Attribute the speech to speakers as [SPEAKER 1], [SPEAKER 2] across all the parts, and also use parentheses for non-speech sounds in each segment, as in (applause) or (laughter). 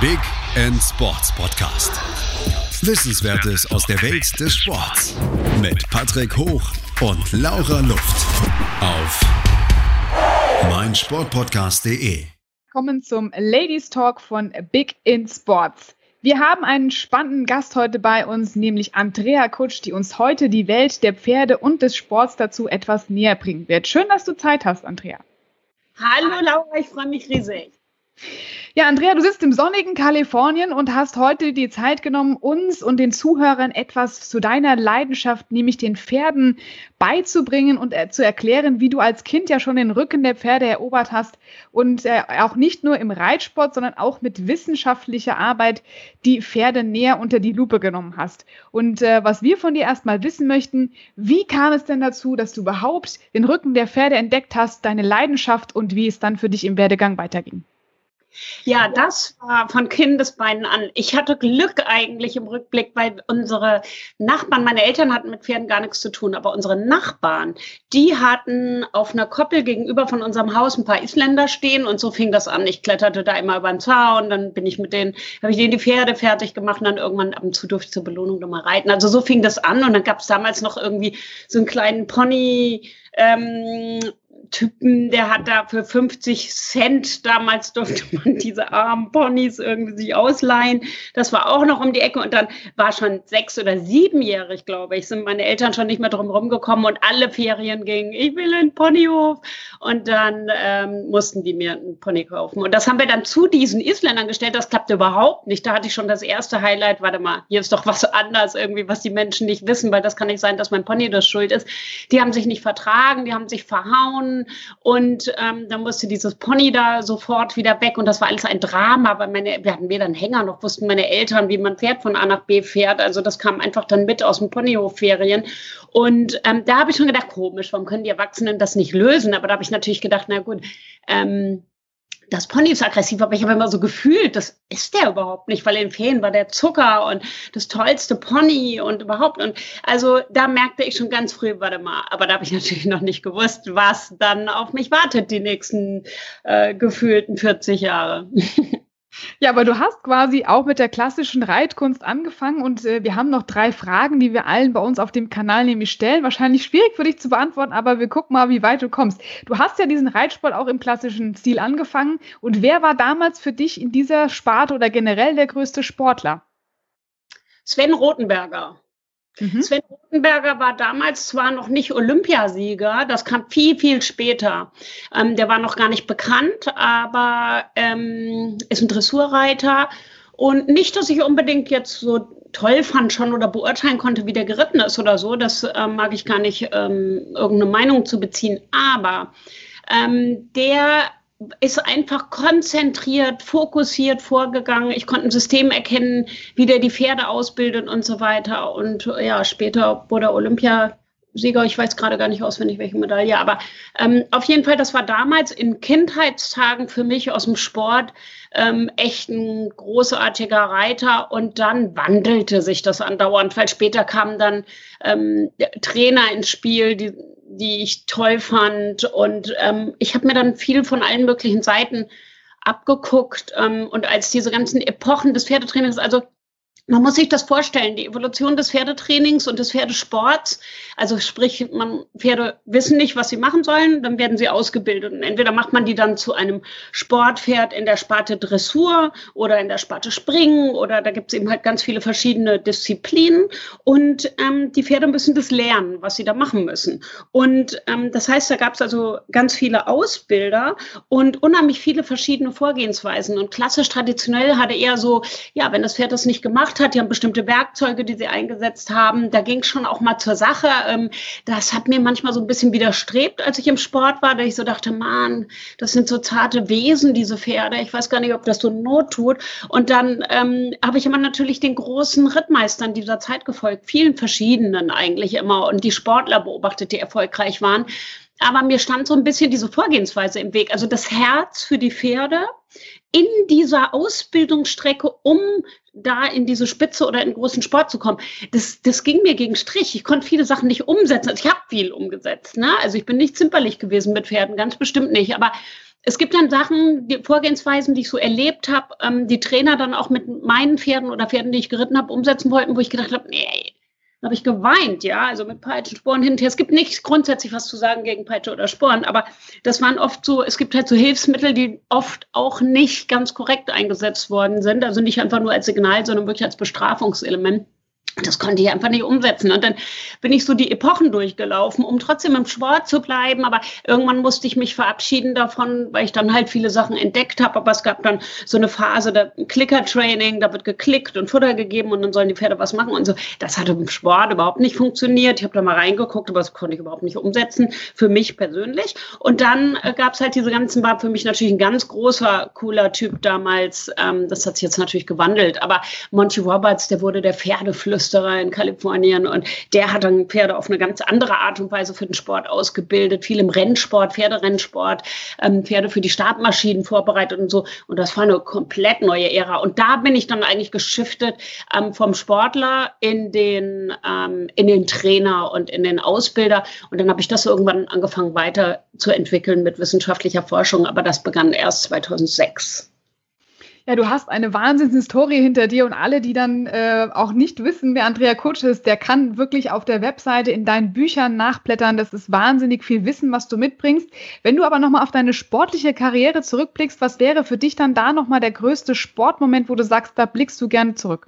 [SPEAKER 1] Big End Sports Podcast. Wissenswertes aus der Welt des Sports mit Patrick Hoch und Laura Luft auf meinsportpodcast.de.
[SPEAKER 2] Kommen zum Ladies Talk von Big in Sports. Wir haben einen spannenden Gast heute bei uns, nämlich Andrea Kutsch, die uns heute die Welt der Pferde und des Sports dazu etwas näher bringen wird. Schön, dass du Zeit hast, Andrea.
[SPEAKER 3] Hallo Laura, ich freue mich riesig.
[SPEAKER 2] Ja, Andrea, du sitzt im sonnigen Kalifornien und hast heute die Zeit genommen, uns und den Zuhörern etwas zu deiner Leidenschaft, nämlich den Pferden, beizubringen und äh, zu erklären, wie du als Kind ja schon den Rücken der Pferde erobert hast und äh, auch nicht nur im Reitsport, sondern auch mit wissenschaftlicher Arbeit die Pferde näher unter die Lupe genommen hast. Und äh, was wir von dir erstmal wissen möchten, wie kam es denn dazu, dass du überhaupt den Rücken der Pferde entdeckt hast, deine Leidenschaft und wie es dann für dich im Werdegang weiterging?
[SPEAKER 3] Ja, das war von Kindesbeinen an. Ich hatte Glück eigentlich im Rückblick, weil unsere Nachbarn, meine Eltern hatten mit Pferden gar nichts zu tun, aber unsere Nachbarn, die hatten auf einer Koppel gegenüber von unserem Haus ein paar Isländer stehen und so fing das an. Ich kletterte da immer über den Zaun, dann bin ich mit denen, habe ich denen die Pferde fertig gemacht und dann irgendwann ab und zu durfte ich zur Belohnung nochmal reiten. Also so fing das an und dann gab es damals noch irgendwie so einen kleinen Pony, ähm, Typen, der hat da für 50 Cent, damals durfte man (laughs) diese armen Ponys irgendwie sich ausleihen. Das war auch noch um die Ecke und dann war schon sechs- oder siebenjährig, glaube ich, sind meine Eltern schon nicht mehr drum rumgekommen und alle Ferien gingen, ich will einen Ponyhof. Und dann ähm, mussten die mir einen Pony kaufen. Und das haben wir dann zu diesen Isländern gestellt. Das klappte überhaupt nicht. Da hatte ich schon das erste Highlight. Warte mal, hier ist doch was anders irgendwie, was die Menschen nicht wissen, weil das kann nicht sein, dass mein Pony das schuld ist. Die haben sich nicht vertragen, die haben sich verhauen und ähm, dann musste dieses Pony da sofort wieder weg und das war alles ein Drama, weil meine, wir hatten weder einen Hänger noch wussten meine Eltern, wie man Pferd von A nach B fährt. Also das kam einfach dann mit aus dem Ponyhofferien und ähm, da habe ich schon gedacht, komisch, warum können die Erwachsenen das nicht lösen? Aber da habe ich natürlich gedacht, na gut, ähm, das Pony ist aggressiv, aber ich habe immer so gefühlt, das ist der überhaupt nicht, weil in Ferien war der Zucker und das tollste Pony und überhaupt. Und also da merkte ich schon ganz früh, warte mal, aber da habe ich (laughs) natürlich noch nicht gewusst, was dann auf mich wartet die nächsten äh, gefühlten 40 Jahre. (laughs)
[SPEAKER 2] Ja, aber du hast quasi auch mit der klassischen Reitkunst angefangen und äh, wir haben noch drei Fragen, die wir allen bei uns auf dem Kanal nämlich stellen. Wahrscheinlich schwierig für dich zu beantworten, aber wir gucken mal, wie weit du kommst. Du hast ja diesen Reitsport auch im klassischen Stil angefangen und wer war damals für dich in dieser Sparte oder generell der größte Sportler?
[SPEAKER 3] Sven Rothenberger. Mhm. Sven Rotenberger war damals zwar noch nicht Olympiasieger, das kam viel, viel später. Ähm, der war noch gar nicht bekannt, aber ähm, ist ein Dressurreiter. Und nicht, dass ich unbedingt jetzt so toll fand schon oder beurteilen konnte, wie der geritten ist oder so. Das äh, mag ich gar nicht ähm, irgendeine Meinung zu beziehen. Aber ähm, der ist einfach konzentriert, fokussiert vorgegangen. Ich konnte ein System erkennen, wie der die Pferde ausbildet und so weiter. Und ja, später wurde Olympiasieger. Ich weiß gerade gar nicht auswendig, welche Medaille, aber ähm, auf jeden Fall, das war damals in Kindheitstagen für mich aus dem Sport ähm, echt ein großartiger Reiter. Und dann wandelte sich das andauernd, weil später kamen dann ähm, Trainer ins Spiel, die die ich toll fand. Und ähm, ich habe mir dann viel von allen möglichen Seiten abgeguckt. Ähm, und als diese ganzen Epochen des Pferdetrainings, also man muss sich das vorstellen, die Evolution des Pferdetrainings und des Pferdesports. Also sprich, man, Pferde wissen nicht, was sie machen sollen, dann werden sie ausgebildet. Und entweder macht man die dann zu einem Sportpferd in der Sparte Dressur oder in der Sparte Springen oder da gibt es eben halt ganz viele verschiedene Disziplinen. Und ähm, die Pferde müssen das lernen, was sie da machen müssen. Und ähm, das heißt, da gab es also ganz viele Ausbilder und unheimlich viele verschiedene Vorgehensweisen. Und klassisch traditionell hatte eher so, ja, wenn das Pferd das nicht gemacht hat. Die haben bestimmte Werkzeuge, die sie eingesetzt haben. Da ging es schon auch mal zur Sache. Ähm, das hat mir manchmal so ein bisschen widerstrebt, als ich im Sport war, da ich so dachte, man, das sind so zarte Wesen, diese Pferde. Ich weiß gar nicht, ob das so Not tut. Und dann ähm, habe ich immer natürlich den großen Rittmeistern dieser Zeit gefolgt, vielen verschiedenen eigentlich immer und die Sportler beobachtet, die erfolgreich waren. Aber mir stand so ein bisschen diese Vorgehensweise im Weg. Also das Herz für die Pferde in dieser Ausbildungsstrecke, um da in diese Spitze oder in großen Sport zu kommen, das, das ging mir gegen Strich. Ich konnte viele Sachen nicht umsetzen. Also ich habe viel umgesetzt. Ne? Also ich bin nicht zimperlich gewesen mit Pferden, ganz bestimmt nicht. Aber es gibt dann Sachen, die Vorgehensweisen, die ich so erlebt habe, ähm, die Trainer dann auch mit meinen Pferden oder Pferden, die ich geritten habe, umsetzen wollten, wo ich gedacht habe, nee, habe ich geweint, ja, also mit Peitschen, Sporen hinterher. Es gibt nichts grundsätzlich was zu sagen gegen Peitsche oder Sporen, aber das waren oft so, es gibt halt so Hilfsmittel, die oft auch nicht ganz korrekt eingesetzt worden sind, also nicht einfach nur als Signal, sondern wirklich als Bestrafungselement. Das konnte ich einfach nicht umsetzen. Und dann bin ich so die Epochen durchgelaufen, um trotzdem im Sport zu bleiben. Aber irgendwann musste ich mich verabschieden davon, weil ich dann halt viele Sachen entdeckt habe. Aber es gab dann so eine Phase der Clicker-Training, da wird geklickt und Futter gegeben und dann sollen die Pferde was machen und so. Das hat im Sport überhaupt nicht funktioniert. Ich habe da mal reingeguckt, aber das konnte ich überhaupt nicht umsetzen, für mich persönlich. Und dann äh, gab es halt diese ganzen, war für mich natürlich ein ganz großer, cooler Typ damals. Ähm, das hat sich jetzt natürlich gewandelt. Aber Monty Roberts, der wurde der Pferdeflüster Flüsterer in Kalifornien und der hat dann Pferde auf eine ganz andere Art und Weise für den Sport ausgebildet, viel im Rennsport, Pferderennsport, ähm, Pferde für die Startmaschinen vorbereitet und so. Und das war eine komplett neue Ära. Und da bin ich dann eigentlich geschiftet ähm, vom Sportler in den, ähm, in den Trainer und in den Ausbilder. Und dann habe ich das irgendwann angefangen weiterzuentwickeln mit wissenschaftlicher Forschung. Aber das begann erst 2006.
[SPEAKER 2] Ja, du hast eine Wahnsinnshistorie hinter dir und alle, die dann äh, auch nicht wissen, wer Andrea Kutsch ist, der kann wirklich auf der Webseite in deinen Büchern nachblättern. Das ist wahnsinnig viel Wissen, was du mitbringst. Wenn du aber nochmal auf deine sportliche Karriere zurückblickst, was wäre für dich dann da nochmal der größte Sportmoment, wo du sagst, da blickst du gerne zurück?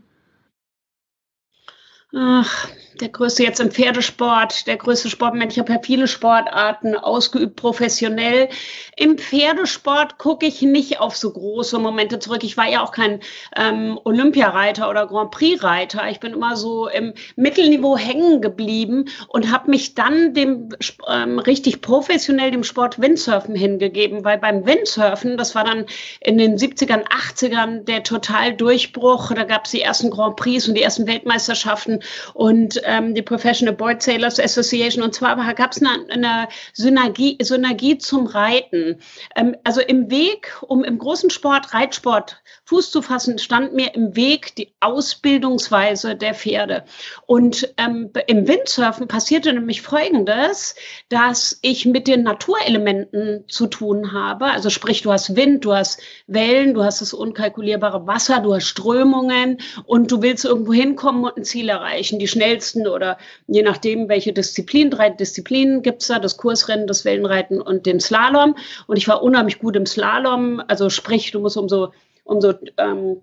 [SPEAKER 3] Ach, der größte jetzt im Pferdesport, der größte Sportmensch. Ich habe ja viele Sportarten ausgeübt, professionell. Im Pferdesport gucke ich nicht auf so große Momente zurück. Ich war ja auch kein ähm, Olympiareiter oder Grand Prix-Reiter. Ich bin immer so im Mittelniveau hängen geblieben und habe mich dann dem ähm, richtig professionell dem Sport Windsurfen hingegeben, weil beim Windsurfen, das war dann in den 70ern, 80ern der Totaldurchbruch. Da gab es die ersten Grand Prix und die ersten Weltmeisterschaften und ähm, die Professional Board Sailors Association. Und zwar gab es eine, eine Synergie, Synergie zum Reiten. Ähm, also im Weg, um im großen Sport, Reitsport, Fuß zu fassen, stand mir im Weg die Ausbildungsweise der Pferde. Und ähm, im Windsurfen passierte nämlich Folgendes, dass ich mit den Naturelementen zu tun habe. Also sprich, du hast Wind, du hast Wellen, du hast das unkalkulierbare Wasser, du hast Strömungen und du willst irgendwo hinkommen und ein Ziel erreichen. Die schnellsten oder je nachdem, welche Disziplin, drei Disziplinen gibt's da, das Kursrennen, das Wellenreiten und den Slalom. Und ich war unheimlich gut im Slalom. Also sprich, du musst umso, umso ähm,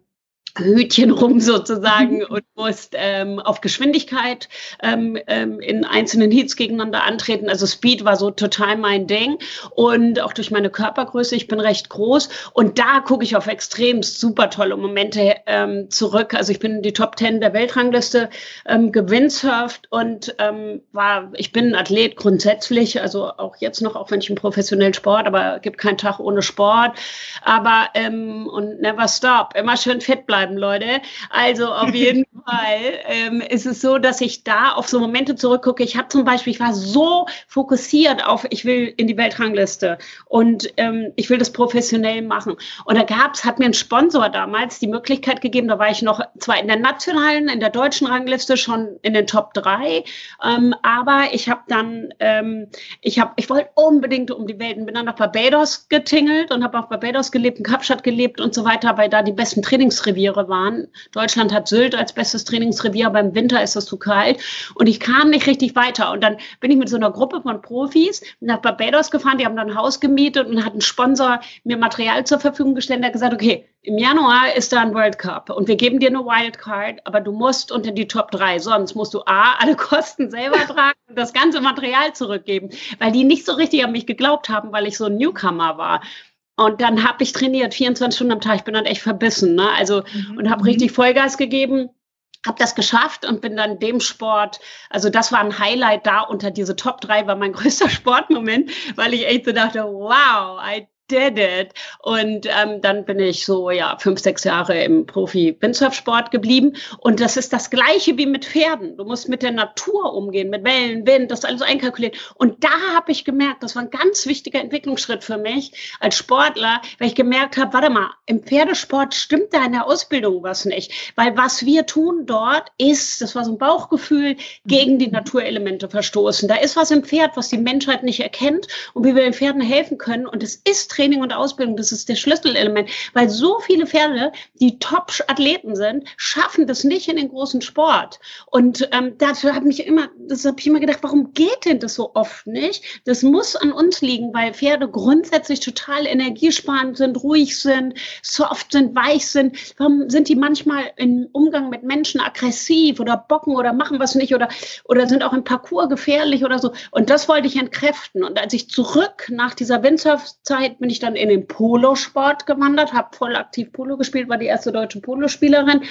[SPEAKER 3] Hütchen rum (laughs) sozusagen und musst ähm, auf Geschwindigkeit ähm, ähm, in einzelnen Heats gegeneinander antreten. Also Speed war so total mein Ding und auch durch meine Körpergröße, ich bin recht groß und da gucke ich auf extrem super tolle Momente ähm, zurück. Also ich bin in die Top 10 der Weltrangliste ähm, gewindsurft und ähm, war, ich bin ein Athlet grundsätzlich, also auch jetzt noch, auch wenn ich im professionellen Sport, aber gibt keinen Tag ohne Sport, aber ähm, und never stop, immer schön fit bleiben bleiben, Leute. Also auf jeden (laughs) Fall ähm, ist es so, dass ich da auf so Momente zurückgucke. Ich habe zum Beispiel, ich war so fokussiert auf, ich will in die Weltrangliste und ähm, ich will das professionell machen. Und da gab's, hat mir ein Sponsor damals die Möglichkeit gegeben, da war ich noch zwar in der nationalen, in der deutschen Rangliste schon in den Top 3, ähm, aber ich habe dann, ähm, ich habe, ich wollte unbedingt um die Welt und bin dann nach Barbados getingelt und habe auf Barbados gelebt, in Kapstadt gelebt und so weiter, weil da die besten Trainingsreviere Reviere waren. Deutschland hat Sylt als bestes Trainingsrevier, aber im Winter ist es zu kalt. Und ich kam nicht richtig weiter. Und dann bin ich mit so einer Gruppe von Profis nach Barbados gefahren. Die haben dann ein Haus gemietet und hat ein Sponsor mir Material zur Verfügung gestellt. Der hat gesagt, okay, im Januar ist da ein World Cup und wir geben dir eine Wildcard, aber du musst unter die Top 3. Sonst musst du A, alle Kosten selber tragen und das ganze Material zurückgeben, weil die nicht so richtig an mich geglaubt haben, weil ich so ein Newcomer war. Und dann habe ich trainiert, 24 Stunden am Tag. Ich bin dann echt verbissen, ne? Also mhm. und habe mhm. richtig Vollgas gegeben habe das geschafft und bin dann dem Sport, also das war ein Highlight da unter diese Top 3 war mein (laughs) größter Sportmoment, weil ich echt so dachte, wow, I did it. Und ähm, dann bin ich so, ja, fünf, sechs Jahre im Profi-Windsurfsport geblieben. Und das ist das Gleiche wie mit Pferden. Du musst mit der Natur umgehen, mit Wellen, Wind, das alles einkalkulieren. Und da habe ich gemerkt, das war ein ganz wichtiger Entwicklungsschritt für mich als Sportler, weil ich gemerkt habe, warte mal, im Pferdesport stimmt da in der Ausbildung was nicht. Weil was wir tun dort ist, das war so ein Bauchgefühl, gegen die Naturelemente verstoßen. Da ist was im Pferd, was die Menschheit nicht erkennt und wie wir den Pferden helfen können. Und es ist Pferdetraining und Ausbildung, das ist der Schlüsselelement, weil so viele Pferde, die Top-Athleten sind, schaffen das nicht in den großen Sport. Und ähm, dafür habe ich immer, das habe ich immer gedacht, warum geht denn das so oft nicht? Das muss an uns liegen, weil Pferde grundsätzlich total energiesparend sind, ruhig sind, soft sind, weich sind. Warum sind die manchmal im Umgang mit Menschen aggressiv oder bocken oder machen was nicht oder, oder sind auch im Parcours gefährlich oder so? Und das wollte ich entkräften. Und als ich zurück nach dieser Windsurf-Zeit bin ich dann in den Polosport gewandert, habe voll aktiv Polo gespielt, war die erste deutsche Polospielerin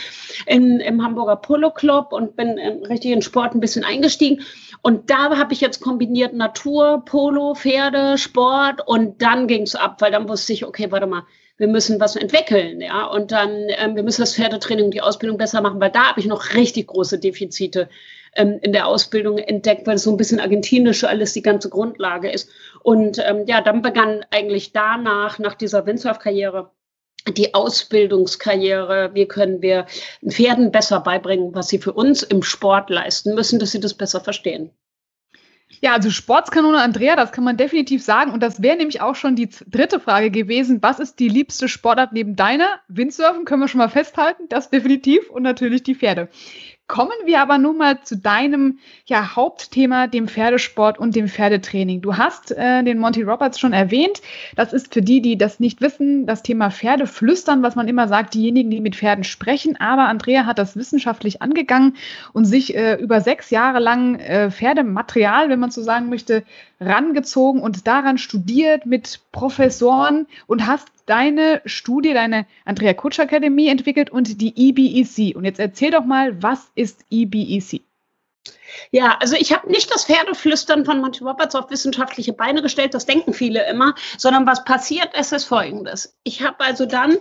[SPEAKER 3] in, im Hamburger Polo Club und bin in, richtig in Sport ein bisschen eingestiegen. Und da habe ich jetzt kombiniert Natur, Polo, Pferde, Sport und dann ging es ab, weil dann wusste ich, okay, warte mal, wir müssen was entwickeln, ja, und dann, ähm, wir müssen das Pferdetraining und die Ausbildung besser machen, weil da habe ich noch richtig große Defizite ähm, in der Ausbildung entdeckt, weil es so ein bisschen argentinisch alles die ganze Grundlage ist. Und ähm, ja, dann begann eigentlich danach, nach dieser Windsurf-Karriere, die Ausbildungskarriere, wie können wir Pferden besser beibringen, was sie für uns im Sport leisten müssen, dass sie das besser verstehen.
[SPEAKER 2] Ja, also Sportskanone Andrea, das kann man definitiv sagen. Und das wäre nämlich auch schon die dritte Frage gewesen. Was ist die liebste Sportart neben deiner? Windsurfen können wir schon mal festhalten, das definitiv. Und natürlich die Pferde. Kommen wir aber nun mal zu deinem ja, Hauptthema, dem Pferdesport und dem Pferdetraining. Du hast äh, den Monty Roberts schon erwähnt. Das ist für die, die das nicht wissen, das Thema Pferdeflüstern, was man immer sagt, diejenigen, die mit Pferden sprechen. Aber Andrea hat das wissenschaftlich angegangen und sich äh, über sechs Jahre lang äh, Pferdematerial, wenn man so sagen möchte, rangezogen und daran studiert mit Professoren und hast deine Studie, deine Andrea Kutsch Akademie entwickelt und die EBEC. Und jetzt erzähl doch mal, was ist EBEC?
[SPEAKER 3] Ja, also ich habe nicht das Pferdeflüstern von Monty Roberts auf wissenschaftliche Beine gestellt, das denken viele immer, sondern was passiert ist, ist folgendes. Ich habe also dann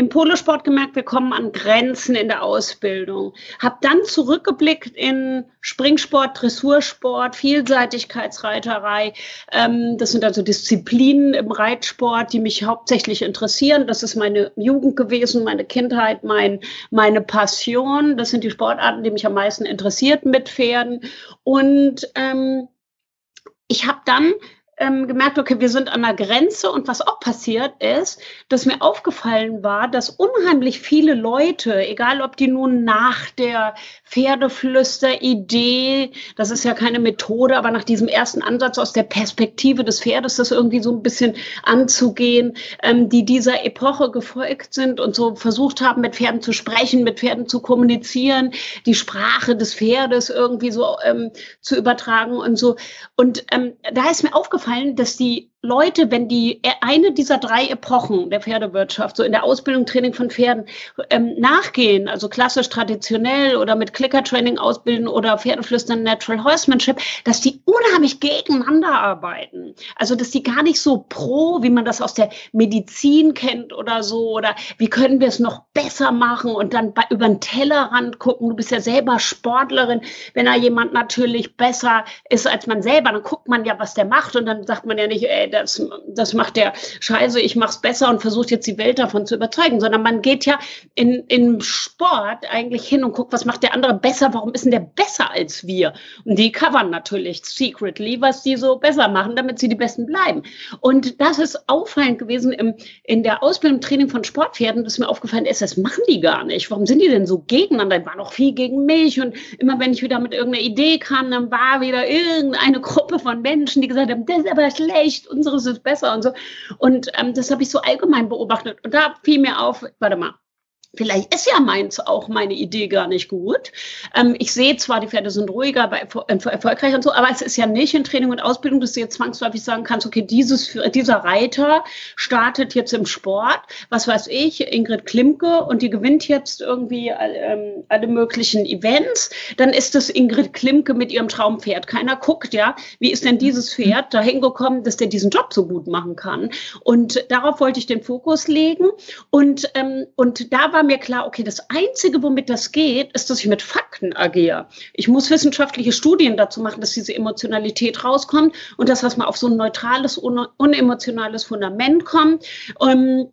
[SPEAKER 3] im Polosport gemerkt, wir kommen an Grenzen in der Ausbildung. Hab dann zurückgeblickt in Springsport, Dressursport, Vielseitigkeitsreiterei. Ähm, das sind also Disziplinen im Reitsport, die mich hauptsächlich interessieren. Das ist meine Jugend gewesen, meine Kindheit, mein, meine Passion. Das sind die Sportarten, die mich am meisten interessiert mit Pferden. Und ähm, ich habe dann ähm, gemerkt, okay, wir sind an der Grenze und was auch passiert ist, dass mir aufgefallen war, dass unheimlich viele Leute, egal ob die nun nach der Pferdeflüster-Idee, das ist ja keine Methode, aber nach diesem ersten Ansatz aus der Perspektive des Pferdes, das irgendwie so ein bisschen anzugehen, ähm, die dieser Epoche gefolgt sind und so versucht haben, mit Pferden zu sprechen, mit Pferden zu kommunizieren, die Sprache des Pferdes irgendwie so ähm, zu übertragen und so. Und ähm, da ist mir aufgefallen, aufgefallen, dass die Leute, wenn die äh, eine dieser drei Epochen der Pferdewirtschaft, so in der Ausbildung, Training von Pferden, ähm, nachgehen, also klassisch traditionell oder mit Clicker-Training ausbilden oder Pferdeflüstern Natural Horsemanship, dass die unheimlich gegeneinander arbeiten. Also, dass die gar nicht so pro, wie man das aus der Medizin kennt oder so, oder wie können wir es noch besser machen und dann bei, über den Tellerrand gucken. Du bist ja selber Sportlerin. Wenn da jemand natürlich besser ist als man selber, dann guckt man ja, was der macht und dann sagt man ja nicht, ey, das, das macht der Scheiße, ich mach's besser und versucht jetzt die Welt davon zu überzeugen, sondern man geht ja in, in Sport eigentlich hin und guckt, was macht der andere besser, warum ist denn der besser als wir? Und die covern natürlich secretly, was die so besser machen, damit sie die Besten bleiben. Und das ist auffallend gewesen im, in der Ausbildung, Training von Sportpferden, das mir aufgefallen ist, das machen die gar nicht. Warum sind die denn so gegeneinander? Die waren auch viel gegen mich und immer wenn ich wieder mit irgendeiner Idee kam, dann war wieder irgendeine Gruppe von Menschen, die gesagt haben, das ist aber schlecht, unseres ist besser und so. Und ähm, das habe ich so allgemein beobachtet. Und da fiel mir auf, warte mal, Vielleicht ist ja meins auch meine Idee gar nicht gut. Ähm, ich sehe zwar, die Pferde sind ruhiger, bei, äh, erfolgreich und so, aber es ist ja nicht in Training und Ausbildung, dass du jetzt zwangsläufig sagen kannst, okay, dieses, dieser Reiter startet jetzt im Sport, was weiß ich, Ingrid Klimke, und die gewinnt jetzt irgendwie ähm, alle möglichen Events. Dann ist es Ingrid Klimke mit ihrem Traumpferd. Keiner guckt, ja, wie ist denn dieses Pferd dahin gekommen, dass der diesen Job so gut machen kann. Und darauf wollte ich den Fokus legen. Und, ähm, und da war war mir klar, okay, das Einzige, womit das geht, ist, dass ich mit Fakten agiere. Ich muss wissenschaftliche Studien dazu machen, dass diese Emotionalität rauskommt und dass das mal auf so ein neutrales, unemotionales Fundament kommt. Ähm,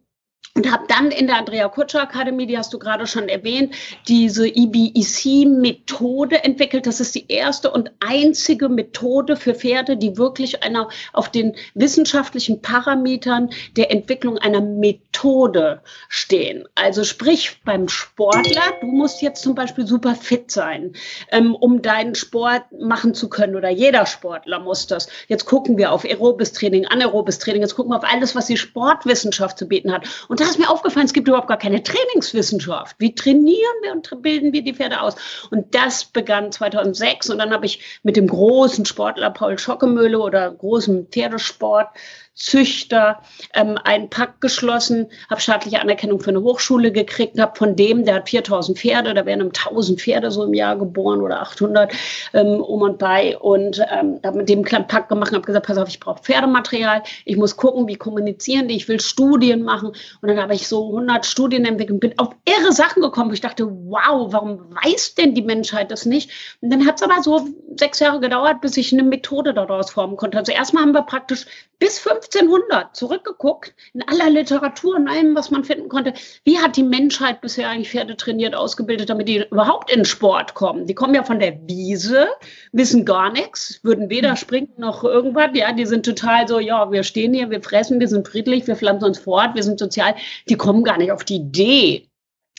[SPEAKER 3] und habe dann in der Andrea Kutscher Akademie, die hast du gerade schon erwähnt, diese EBEC-Methode entwickelt. Das ist die erste und einzige Methode für Pferde, die wirklich einer auf den wissenschaftlichen Parametern der Entwicklung einer Methode stehen. Also sprich beim Sportler, du musst jetzt zum Beispiel super fit sein, ähm, um deinen Sport machen zu können oder jeder Sportler muss das. Jetzt gucken wir auf aerobes Training, anaerobes Training, jetzt gucken wir auf alles, was die Sportwissenschaft zu bieten hat. Und ist mir aufgefallen, es gibt überhaupt gar keine Trainingswissenschaft. Wie trainieren wir und bilden wir die Pferde aus? Und das begann 2006 und dann habe ich mit dem großen Sportler Paul Schockemöhle oder großen Pferdesport Züchter ähm, einen Pakt geschlossen, habe staatliche Anerkennung für eine Hochschule gekriegt, habe von dem, der hat 4000 Pferde, da werden um 1000 Pferde so im Jahr geboren oder 800 ähm, um und bei und ähm, habe mit dem einen Pakt gemacht habe gesagt, pass auf, ich brauche Pferdematerial, ich muss gucken, wie kommunizieren die, ich will Studien machen und dann habe ich so 100 Studien entwickelt und bin auf irre Sachen gekommen, ich dachte, wow, warum weiß denn die Menschheit das nicht? Und dann hat es aber so sechs Jahre gedauert, bis ich eine Methode daraus formen konnte. Also erstmal haben wir praktisch bis 1500 zurückgeguckt, in aller Literatur in allem, was man finden konnte. Wie hat die Menschheit bisher eigentlich Pferde trainiert, ausgebildet, damit die überhaupt in Sport kommen? Die kommen ja von der Wiese, wissen gar nichts, würden weder mhm. springen noch irgendwas. Ja, die sind total so, ja, wir stehen hier, wir fressen, wir sind friedlich, wir pflanzen uns fort, wir sind sozial. Die kommen gar nicht auf die Idee,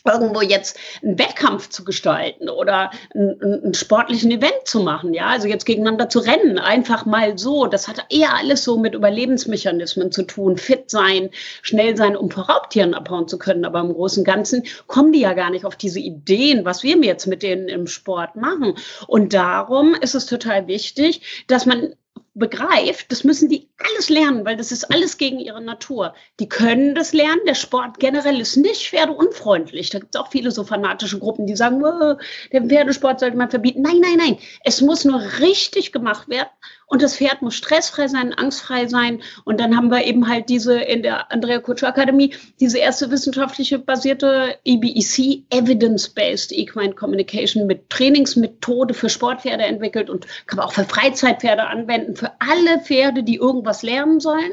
[SPEAKER 3] irgendwo jetzt einen Wettkampf zu gestalten oder einen, einen, sportlichen Event zu machen, ja, also jetzt gegeneinander zu rennen, einfach mal so. Das hat eher alles so mit Überlebensmechanismen zu tun, fit sein, schnell sein, um vor Raubtieren abhauen zu können. Aber im Großen und Ganzen kommen die ja gar nicht auf diese Ideen, was wir jetzt mit denen im Sport machen. Und darum ist es total wichtig, dass man begreift, das müssen die alles lernen, weil das ist alles gegen ihre Natur. Die können das lernen. Der Sport generell ist nicht pferdeunfreundlich. Da gibt es auch viele so fanatische Gruppen, die sagen, der Pferdesport sollte man verbieten. Nein, nein, nein. Es muss nur richtig gemacht werden und das Pferd muss stressfrei sein, angstfrei sein. Und dann haben wir eben halt diese in der Andrea Kutscher Akademie, diese erste wissenschaftliche basierte EBEC, Evidence-Based Equine Communication mit Trainingsmethode für Sportpferde entwickelt und kann man auch für Freizeitpferde anwenden, für alle Pferde, die irgendwas lernen sollen.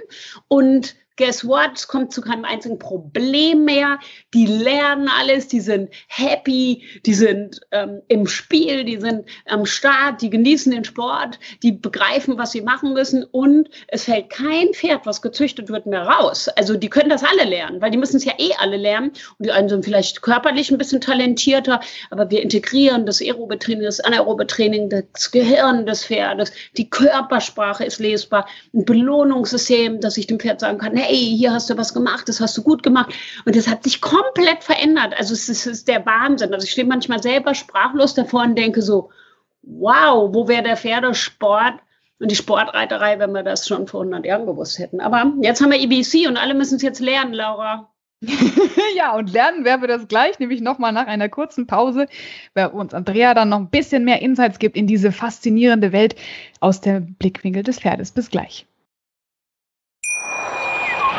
[SPEAKER 3] Und guess what? Es kommt zu keinem einzigen Problem mehr. Die lernen alles, die sind happy, die sind ähm, im Spiel, die sind am Start, die genießen den Sport, die begreifen, was sie machen müssen und es fällt kein Pferd, was gezüchtet wird, mehr raus. Also die können das alle lernen, weil die müssen es ja eh alle lernen und die einen sind vielleicht körperlich ein bisschen talentierter, aber wir integrieren das aerobe Training, das anaerobe Training, das Gehirn des Pferdes, die Körpersprache ist lesbar, ein Belohnungssystem, dass ich dem Pferd sagen kann, hey, hier hast du was gemacht, das hast du gut gemacht. Und das hat sich komplett verändert. Also es ist, es ist der Wahnsinn. Also ich stehe manchmal selber sprachlos davor und denke so, wow, wo wäre der Pferdesport und die Sportreiterei, wenn wir das schon vor 100 Jahren gewusst hätten. Aber jetzt haben wir EBC und alle müssen es jetzt lernen, Laura. (laughs)
[SPEAKER 2] ja, und lernen werden wir das gleich, nämlich nochmal nach einer kurzen Pause, weil uns Andrea dann noch ein bisschen mehr Insights gibt in diese faszinierende Welt aus dem Blickwinkel des Pferdes. Bis gleich.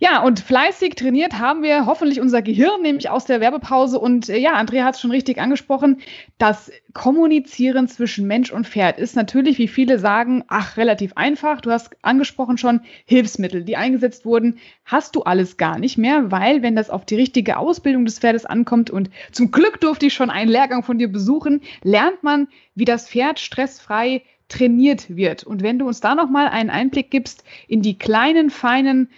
[SPEAKER 2] Ja, und fleißig trainiert haben wir hoffentlich unser Gehirn, nämlich aus der Werbepause. Und äh, ja, Andrea hat es schon richtig angesprochen. Das Kommunizieren zwischen Mensch und Pferd ist natürlich, wie viele sagen, ach, relativ einfach. Du hast angesprochen schon Hilfsmittel, die eingesetzt wurden. Hast du alles gar nicht mehr, weil, wenn das auf die richtige Ausbildung des Pferdes ankommt und zum Glück durfte ich schon einen Lehrgang von dir besuchen, lernt man, wie das Pferd stressfrei trainiert wird. Und wenn du uns da nochmal einen Einblick gibst in die kleinen, feinen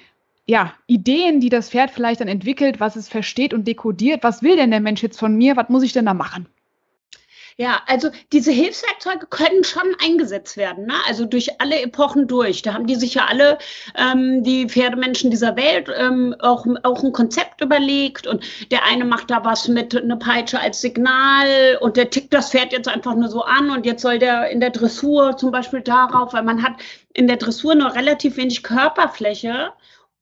[SPEAKER 2] ja, Ideen, die das Pferd vielleicht dann entwickelt, was es versteht und dekodiert. Was will denn der Mensch jetzt von mir? Was muss ich denn da machen?
[SPEAKER 3] Ja, also diese Hilfswerkzeuge können schon eingesetzt werden, ne? also durch alle Epochen durch. Da haben die sich ja alle, ähm, die Pferdemenschen dieser Welt, ähm, auch, auch ein Konzept überlegt und der eine macht da was mit einer Peitsche als Signal und der tickt das Pferd jetzt einfach nur so an und jetzt soll der in der Dressur zum Beispiel darauf, weil man hat in der Dressur nur relativ wenig Körperfläche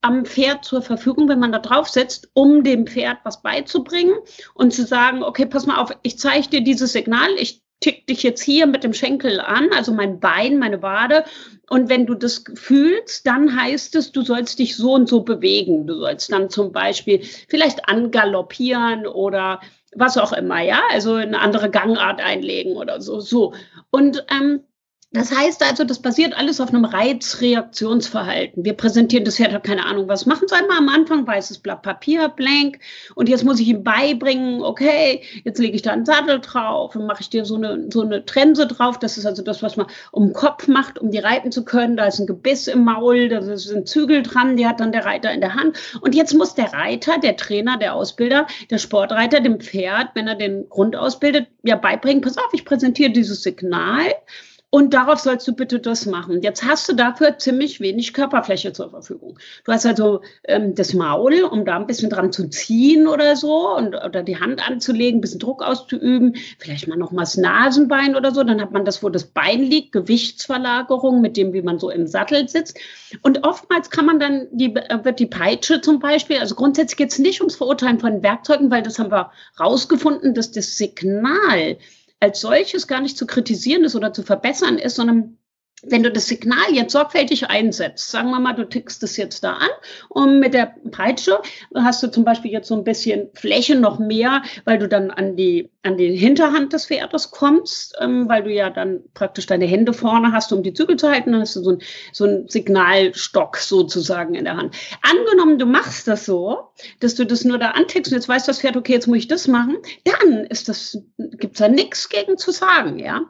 [SPEAKER 3] am Pferd zur Verfügung, wenn man da drauf sitzt, um dem Pferd was beizubringen und zu sagen, okay, pass mal auf, ich zeige dir dieses Signal, ich tick dich jetzt hier mit dem Schenkel an, also mein Bein, meine Wade. Und wenn du das fühlst, dann heißt es, du sollst dich so und so bewegen. Du sollst dann zum Beispiel vielleicht angaloppieren oder was auch immer, ja, also eine andere Gangart einlegen oder so, so. Und ähm, das heißt also, das basiert alles auf einem Reizreaktionsverhalten. Wir präsentieren das Pferd, hat keine Ahnung, was machen soll. Mal am Anfang weißes Blatt Papier, blank. Und jetzt muss ich ihm beibringen, okay, jetzt lege ich da einen Sattel drauf und mache ich dir so eine, so eine Trense drauf. Das ist also das, was man um den Kopf macht, um die reiten zu können. Da ist ein Gebiss im Maul, da sind Zügel dran, die hat dann der Reiter in der Hand. Und jetzt muss der Reiter, der Trainer, der Ausbilder, der Sportreiter dem Pferd, wenn er den Grund ausbildet, ja beibringen, pass auf, ich präsentiere dieses Signal. Und darauf sollst du bitte das machen. Jetzt hast du dafür ziemlich wenig Körperfläche zur Verfügung. Du hast also ähm, das Maul, um da ein bisschen dran zu ziehen oder so und oder die Hand anzulegen, ein bisschen Druck auszuüben, vielleicht mal noch mal das Nasenbein oder so. Dann hat man das, wo das Bein liegt, Gewichtsverlagerung mit dem, wie man so im Sattel sitzt. Und oftmals kann man dann die äh, wird die Peitsche zum Beispiel. Also grundsätzlich geht es nicht ums Verurteilen von Werkzeugen, weil das haben wir rausgefunden, dass das Signal als solches gar nicht zu kritisieren ist oder zu verbessern ist, sondern wenn du das Signal jetzt sorgfältig einsetzt, sagen wir mal, du tickst es jetzt da an und mit der Peitsche hast du zum Beispiel jetzt so ein bisschen Fläche noch mehr, weil du dann an die, an die Hinterhand des Pferdes kommst, ähm, weil du ja dann praktisch deine Hände vorne hast, um die Zügel zu halten, dann hast du so ein, so ein Signalstock sozusagen in der Hand. Angenommen, du machst das so, dass du das nur da antickst und jetzt weiß das Pferd, okay, jetzt muss ich das machen, dann ist das, gibt's da nichts gegen zu sagen, ja.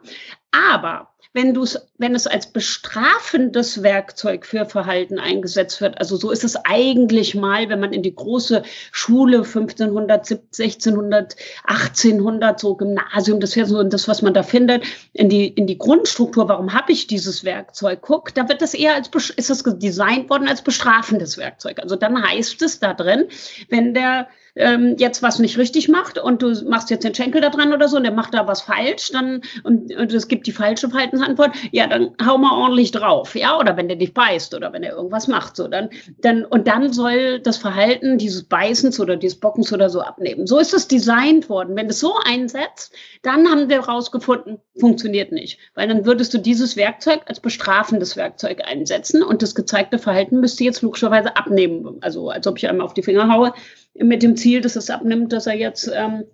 [SPEAKER 3] Aber wenn, du's, wenn es als bestrafendes Werkzeug für Verhalten eingesetzt wird. Also so ist es eigentlich mal, wenn man in die große Schule 1500, 1600, 1800, so Gymnasium, das wäre so das, was man da findet, in die, in die Grundstruktur, warum habe ich dieses Werkzeug, guck, da wird das eher als, ist das designt worden als bestrafendes Werkzeug. Also dann heißt es da drin, wenn der ähm, jetzt was nicht richtig macht und du machst jetzt den Schenkel da dran oder so und der macht da was falsch, dann und, und es gibt die falsche Verhaltensantwort, ja, dann hau mal ordentlich drauf, ja, oder wenn der dich beißt oder wenn er irgendwas macht, so dann dann und dann soll das Verhalten dieses Beißens oder dieses Bockens oder so abnehmen. So ist es designt worden. Wenn du es so einsetzt, dann haben wir herausgefunden, funktioniert nicht, weil dann würdest du dieses Werkzeug als bestrafendes Werkzeug einsetzen und das gezeigte Verhalten müsste jetzt logischerweise abnehmen, also als ob ich einmal auf die Finger haue mit dem Ziel, dass es abnimmt, dass er jetzt ähm,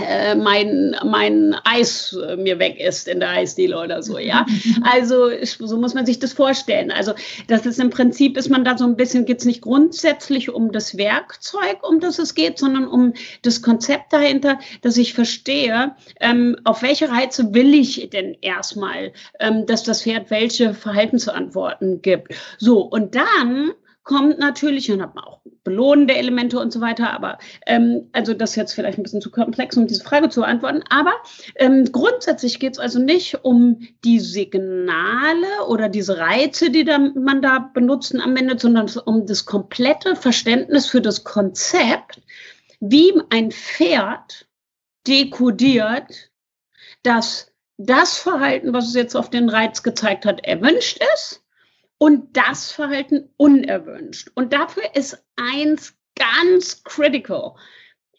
[SPEAKER 3] äh, mein, mein Eis äh, mir weg ist in der Eisdiele oder so, ja. (laughs) Also so muss man sich das vorstellen. Also das ist im Prinzip, ist man da so ein bisschen, geht es nicht grundsätzlich um das Werkzeug, um das es geht, sondern um das Konzept dahinter, dass ich verstehe, ähm, auf welche Reize will ich denn erstmal, ähm, dass das Pferd welche Verhaltensantworten gibt. So, und dann kommt natürlich, und hat man auch belohnende Elemente und so weiter, aber ähm, also das ist jetzt vielleicht ein bisschen zu komplex, um diese Frage zu beantworten. Aber ähm, grundsätzlich geht es also nicht um die Signale oder diese Reize, die da, man da benutzen anwendet, sondern um das komplette Verständnis für das Konzept, wie ein Pferd dekodiert, dass das Verhalten, was es jetzt auf den Reiz gezeigt hat, erwünscht ist und das Verhalten unerwünscht. Und dafür ist eins ganz critical.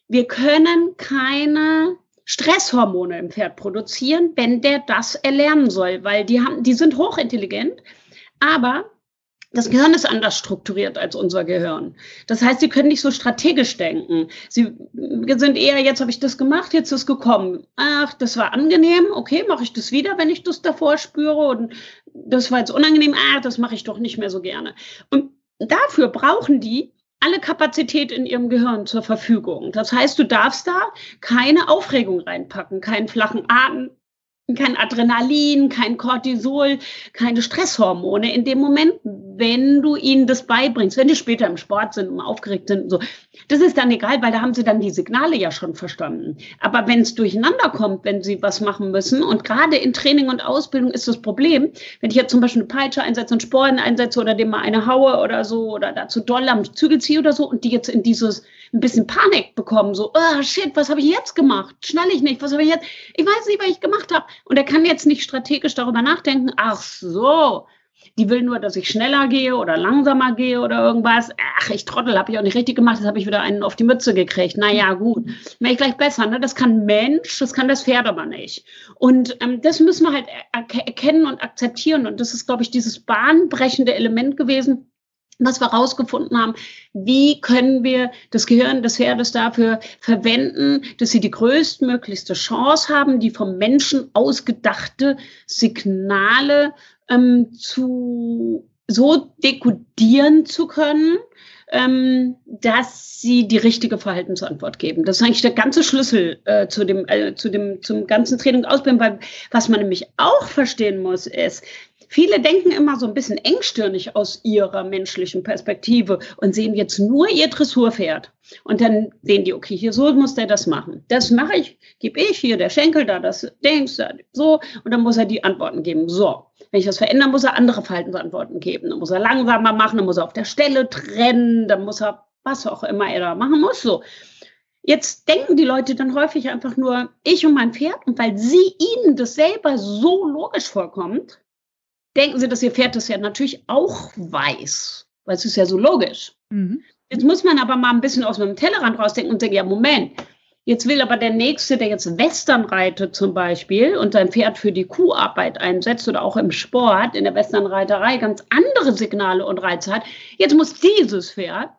[SPEAKER 3] Wir können keine Stresshormone im Pferd produzieren, wenn der das erlernen soll, weil die haben, die sind hochintelligent, aber das Gehirn ist anders strukturiert als unser Gehirn. Das heißt, sie können nicht so strategisch denken. Sie sind eher, jetzt habe ich das gemacht, jetzt ist gekommen. Ach, das war angenehm, okay, mache ich das wieder, wenn ich das davor spüre. Und das war jetzt unangenehm, ah, das mache ich doch nicht mehr so gerne. Und dafür brauchen die alle Kapazität in ihrem Gehirn zur Verfügung. Das heißt, du darfst da keine Aufregung reinpacken, keinen flachen Atem, kein Adrenalin, kein Cortisol, keine Stresshormone in dem Moment, wenn du ihnen das beibringst, wenn die später im Sport sind und aufgeregt sind und so. Das ist dann egal, weil da haben sie dann die Signale ja schon verstanden. Aber wenn es durcheinander kommt, wenn sie was machen müssen und gerade in Training und Ausbildung ist das Problem, wenn ich jetzt zum Beispiel eine Peitsche einsetze und Sporen einsetze oder dem mal eine haue oder so oder dazu doll am Zügel ziehe oder so und die jetzt in dieses ein bisschen Panik bekommen, so, oh shit, was habe ich jetzt gemacht? Schnall ich nicht, was habe ich jetzt? Ich weiß nicht, was ich gemacht habe. Und er kann jetzt nicht strategisch darüber nachdenken, ach so, die will nur, dass ich schneller gehe oder langsamer gehe oder irgendwas. Ach, ich Trottel, habe ich auch nicht richtig gemacht, jetzt habe ich wieder einen auf die Mütze gekriegt. Naja, gut, wäre ich gleich besser. Ne? Das kann Mensch, das kann das Pferd aber nicht. Und ähm, das müssen wir halt erkennen und akzeptieren. Und das ist, glaube ich, dieses bahnbrechende Element gewesen, was wir herausgefunden haben, wie können wir das Gehirn des Pferdes dafür verwenden, dass sie die größtmöglichste Chance haben, die vom Menschen ausgedachte Signale ähm, zu so dekodieren zu können, ähm, dass sie die richtige Verhaltensantwort geben. Das ist eigentlich der ganze Schlüssel äh, zu dem, äh, zu dem, zum ganzen Training und Ausbildung, weil was man nämlich auch verstehen muss, ist, Viele denken immer so ein bisschen engstirnig aus ihrer menschlichen Perspektive und sehen jetzt nur ihr Dressurpferd. Und dann sehen die, okay, hier so muss der das machen. Das mache ich, gebe ich hier der Schenkel da, das Dings, da, so. Und dann muss er die Antworten geben. So. Wenn ich das verändere, muss er andere Verhaltensantworten geben. Dann muss er langsamer machen, dann muss er auf der Stelle trennen, dann muss er was auch immer er da machen muss. So. Jetzt denken die Leute dann häufig einfach nur, ich und mein Pferd. Und weil sie ihnen das selber so logisch vorkommt, denken sie, dass ihr Pferd das ja natürlich auch weiß, weil es ist ja so logisch. Mhm. Jetzt muss man aber mal ein bisschen aus dem Tellerrand rausdenken und sagen, ja, Moment, jetzt will aber der Nächste, der jetzt Western reitet zum Beispiel und sein Pferd für die Kuharbeit einsetzt oder auch im Sport, in der Westernreiterei ganz andere Signale und Reize hat, jetzt muss dieses Pferd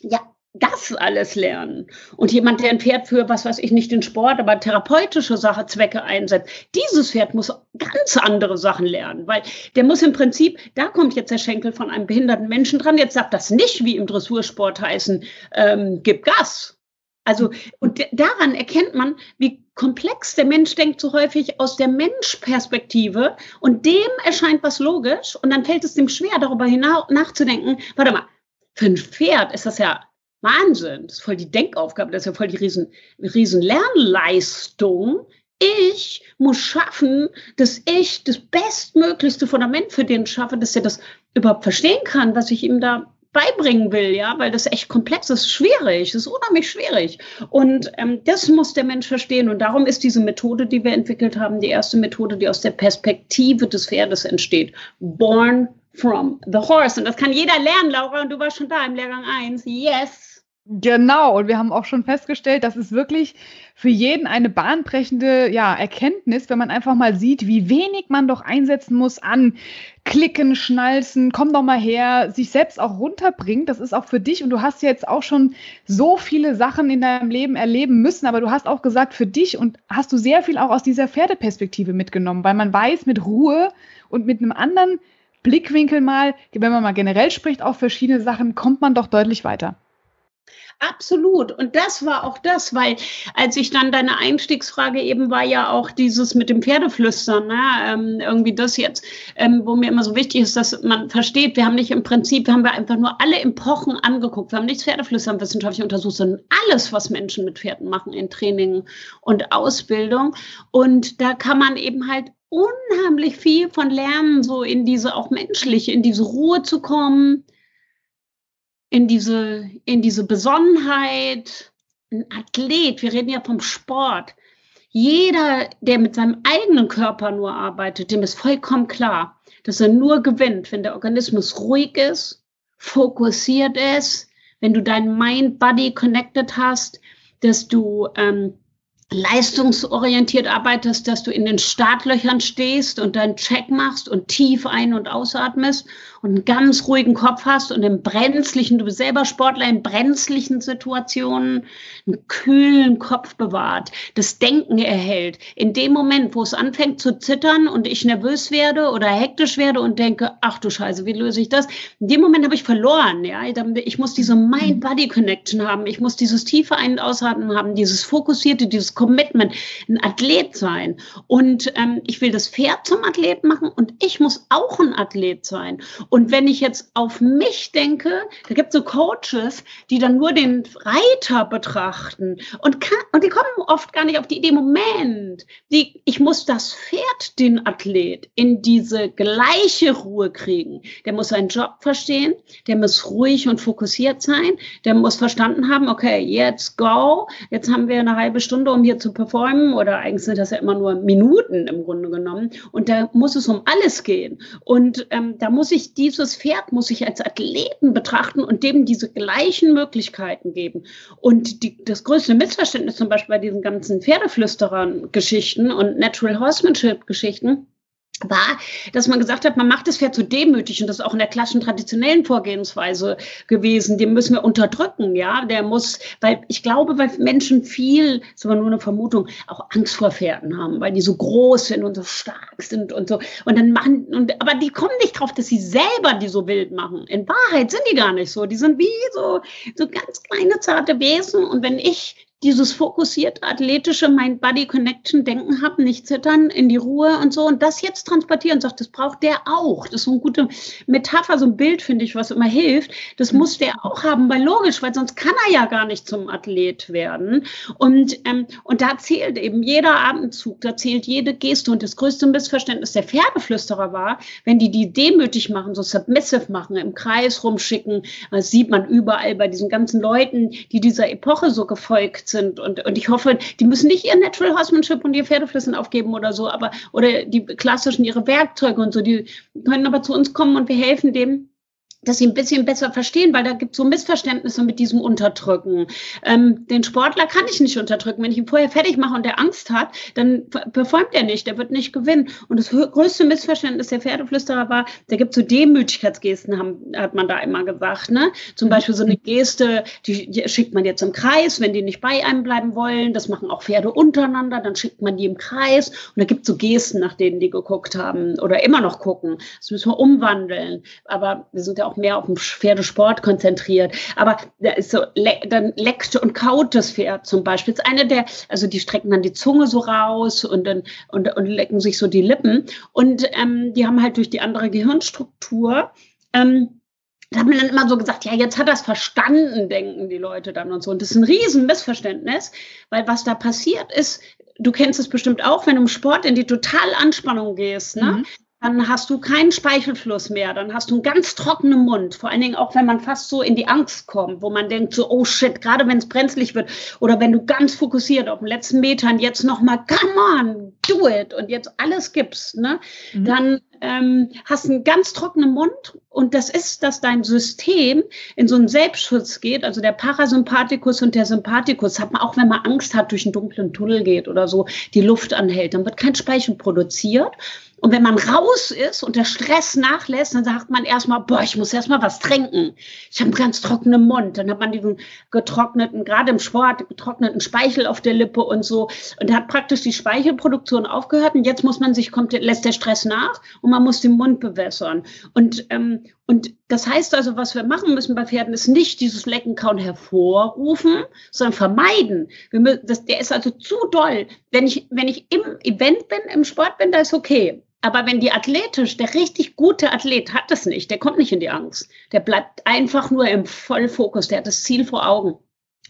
[SPEAKER 3] ja das alles lernen. Und jemand, der ein Pferd für, was weiß ich, nicht den Sport, aber therapeutische Sache, Zwecke einsetzt, dieses Pferd muss ganz andere Sachen lernen, weil der muss im Prinzip, da kommt jetzt der Schenkel von einem behinderten Menschen dran, jetzt sagt das nicht wie im Dressursport heißen, ähm, gib Gas. Also, und daran erkennt man, wie komplex der Mensch denkt so häufig aus der Menschperspektive und dem erscheint was logisch und dann fällt es dem schwer, darüber hinaus nachzudenken, warte mal, für ein Pferd ist das ja Wahnsinn. Das ist voll die Denkaufgabe, das ist ja voll die riesen, riesen Lernleistung. Ich muss schaffen, dass ich das bestmöglichste Fundament für den schaffe, dass er das überhaupt verstehen kann, was ich ihm da beibringen will, ja, weil das echt komplex ist, schwierig, das ist unheimlich schwierig. Und ähm, das muss der Mensch verstehen. Und darum ist diese Methode, die wir entwickelt haben, die erste Methode, die aus der Perspektive des Pferdes entsteht. Born from the horse. Und das kann jeder lernen, Laura, und du warst schon da im Lehrgang 1. Yes.
[SPEAKER 2] Genau, und wir haben auch schon festgestellt, das ist wirklich für jeden eine bahnbrechende ja, Erkenntnis, wenn man einfach mal sieht, wie wenig man doch einsetzen muss an Klicken, Schnalzen, komm doch mal her, sich selbst auch runterbringt. Das ist auch für dich und du hast jetzt auch schon so viele Sachen in deinem Leben erleben müssen, aber du hast auch gesagt, für dich und hast du sehr viel auch aus dieser Pferdeperspektive mitgenommen, weil man weiß, mit Ruhe und mit einem anderen Blickwinkel mal, wenn man mal generell spricht auf verschiedene Sachen, kommt man doch deutlich weiter.
[SPEAKER 3] Absolut. Und das war auch das, weil als ich dann deine Einstiegsfrage eben war ja auch dieses mit dem Pferdeflüstern, ne? ähm, irgendwie das jetzt, ähm, wo mir immer so wichtig ist, dass man versteht, wir haben nicht im Prinzip, wir haben einfach nur alle Epochen angeguckt. Wir haben nicht Pferdeflüstern wissenschaftlich untersucht, sondern alles, was Menschen mit Pferden machen in Training und Ausbildung. Und da kann man eben halt unheimlich viel von lernen, so in diese auch menschliche, in diese Ruhe zu kommen in diese, in diese Besonnenheit. Ein Athlet, wir reden ja vom Sport. Jeder, der mit seinem eigenen Körper nur arbeitet, dem ist vollkommen klar, dass er nur gewinnt, wenn der Organismus ruhig ist, fokussiert ist, wenn du dein Mind-Body connected hast, dass du ähm, leistungsorientiert arbeitest, dass du in den Startlöchern stehst und deinen Check machst und tief ein- und ausatmest und einen ganz ruhigen Kopf hast und im brenzlichen, du bist selber Sportler, in brenzlichen Situationen einen kühlen Kopf bewahrt, das Denken erhält. In dem Moment, wo es anfängt zu zittern und ich nervös werde oder hektisch werde und denke, ach du Scheiße, wie löse ich das? In dem Moment habe ich verloren, ja. Ich muss diese Mind-Body-Connection haben. Ich muss dieses tiefe Ein- und Ausatmen haben, dieses fokussierte, dieses Commitment, ein Athlet sein. Und ähm, ich will das Pferd zum Athlet machen und ich muss auch ein Athlet sein. Und wenn ich jetzt auf mich denke, da gibt es so Coaches, die dann nur den Reiter betrachten und, kann, und die kommen oft gar nicht auf die Idee, Moment, die, ich muss das Pferd, den Athlet, in diese gleiche Ruhe kriegen. Der muss seinen Job verstehen, der muss ruhig und fokussiert sein, der muss verstanden haben, okay, jetzt go, jetzt haben wir eine halbe Stunde, um hier zu performen oder eigentlich sind das ja immer nur Minuten im Grunde genommen. Und da muss es um alles gehen. Und ähm, da muss ich dieses Pferd, muss ich als Athleten betrachten und dem diese gleichen Möglichkeiten geben. Und die, das größte Missverständnis zum Beispiel bei diesen ganzen Pferdeflüsterern-Geschichten und Natural Horsemanship-Geschichten war, dass man gesagt hat, man macht das Pferd zu demütig und das ist auch in der klassischen traditionellen Vorgehensweise gewesen. Den müssen wir unterdrücken, ja. Der muss, weil ich glaube, weil Menschen viel, ist aber nur eine Vermutung, auch Angst vor Pferden haben, weil die so groß sind und so stark sind und so. Und dann machen, und, aber die kommen nicht drauf, dass sie selber die so wild machen. In Wahrheit sind die gar nicht so. Die sind wie so, so ganz kleine, zarte Wesen. Und wenn ich dieses fokussierte, athletische Mind-Body-Connection-Denken habe, nicht zittern, in die Ruhe und so. Und das jetzt transportieren und sagt, das braucht der auch. Das ist so eine gute Metapher, so ein Bild, finde ich, was immer hilft. Das mhm. muss der auch haben, weil logisch, weil sonst kann er ja gar nicht zum Athlet werden. Und, ähm, und da zählt eben jeder Atemzug, da zählt jede Geste. Und das größte Missverständnis der Pferdeflüsterer war, wenn die die demütig machen, so submissive machen, im Kreis rumschicken, das sieht man überall bei diesen ganzen Leuten, die dieser Epoche so gefolgt sind. Und, und ich hoffe, die müssen nicht ihr Natural Horsemanship und ihr Pferdeflüssen aufgeben oder so, aber oder die klassischen ihre Werkzeuge und so, die können aber zu uns kommen und wir helfen dem dass sie ein bisschen besser verstehen, weil da gibt es so Missverständnisse mit diesem Unterdrücken. Ähm, den Sportler kann ich nicht unterdrücken. Wenn ich ihn vorher fertig mache und der Angst hat, dann performt er nicht, der wird nicht gewinnen. Und das größte Missverständnis der Pferdeflüsterer war, da gibt es so Demütigkeitsgesten, haben, hat man da immer gesagt. Ne? Zum Beispiel so eine Geste, die, die schickt man jetzt im Kreis, wenn die nicht bei einem bleiben wollen. Das machen auch Pferde untereinander, dann schickt man die im Kreis. Und da gibt es so Gesten, nach denen die geguckt haben oder immer noch gucken. Das müssen wir umwandeln. Aber wir sind ja auch auch mehr auf den Pferdesport konzentriert. Aber da ist so, dann leckt und kaut das Pferd zum Beispiel. Das ist eine der, also die strecken dann die Zunge so raus und dann und, und lecken sich so die Lippen. Und ähm, die haben halt durch die andere Gehirnstruktur ähm, da hat man dann immer so gesagt, ja, jetzt hat es verstanden, denken die Leute dann und so. Und das ist ein Riesenmissverständnis, weil was da passiert ist, du kennst es bestimmt auch, wenn du im Sport in die Totalanspannung gehst, ne? Mhm dann hast du keinen Speichelfluss mehr, dann hast du einen ganz trockenen Mund. Vor allen Dingen auch, wenn man fast so in die Angst kommt, wo man denkt so, oh shit, gerade wenn es brenzlig wird oder wenn du ganz fokussiert auf den letzten Metern jetzt nochmal, come on, do it und jetzt alles gibst, ne? Mhm. Dann ähm, hast einen ganz trockenen Mund und das ist, dass dein System in so einen Selbstschutz geht, also der Parasympathikus und der Sympathikus, hat man auch, wenn man Angst hat, durch einen dunklen Tunnel geht oder so, die Luft anhält, dann wird kein Speichel produziert und wenn man raus ist und der Stress nachlässt, dann sagt man erstmal, boah, ich muss erstmal was trinken. Ich habe einen ganz trockenen Mund. Dann hat man diesen getrockneten, gerade im Sport, getrockneten Speichel auf der Lippe und so. Und da hat praktisch die Speichelproduktion aufgehört. Und jetzt muss man sich, kommt, lässt der Stress nach und man muss den Mund bewässern. Und, ähm, und das heißt also, was wir machen müssen bei Pferden, ist nicht dieses Leckenkauen hervorrufen, sondern vermeiden. Wir, das, der ist also zu doll. Wenn ich, wenn ich im Event bin, im Sport bin, da ist okay. Aber wenn die athletisch, der richtig gute Athlet hat das nicht, der kommt nicht in die Angst. Der bleibt einfach nur im Vollfokus, der hat das Ziel vor Augen.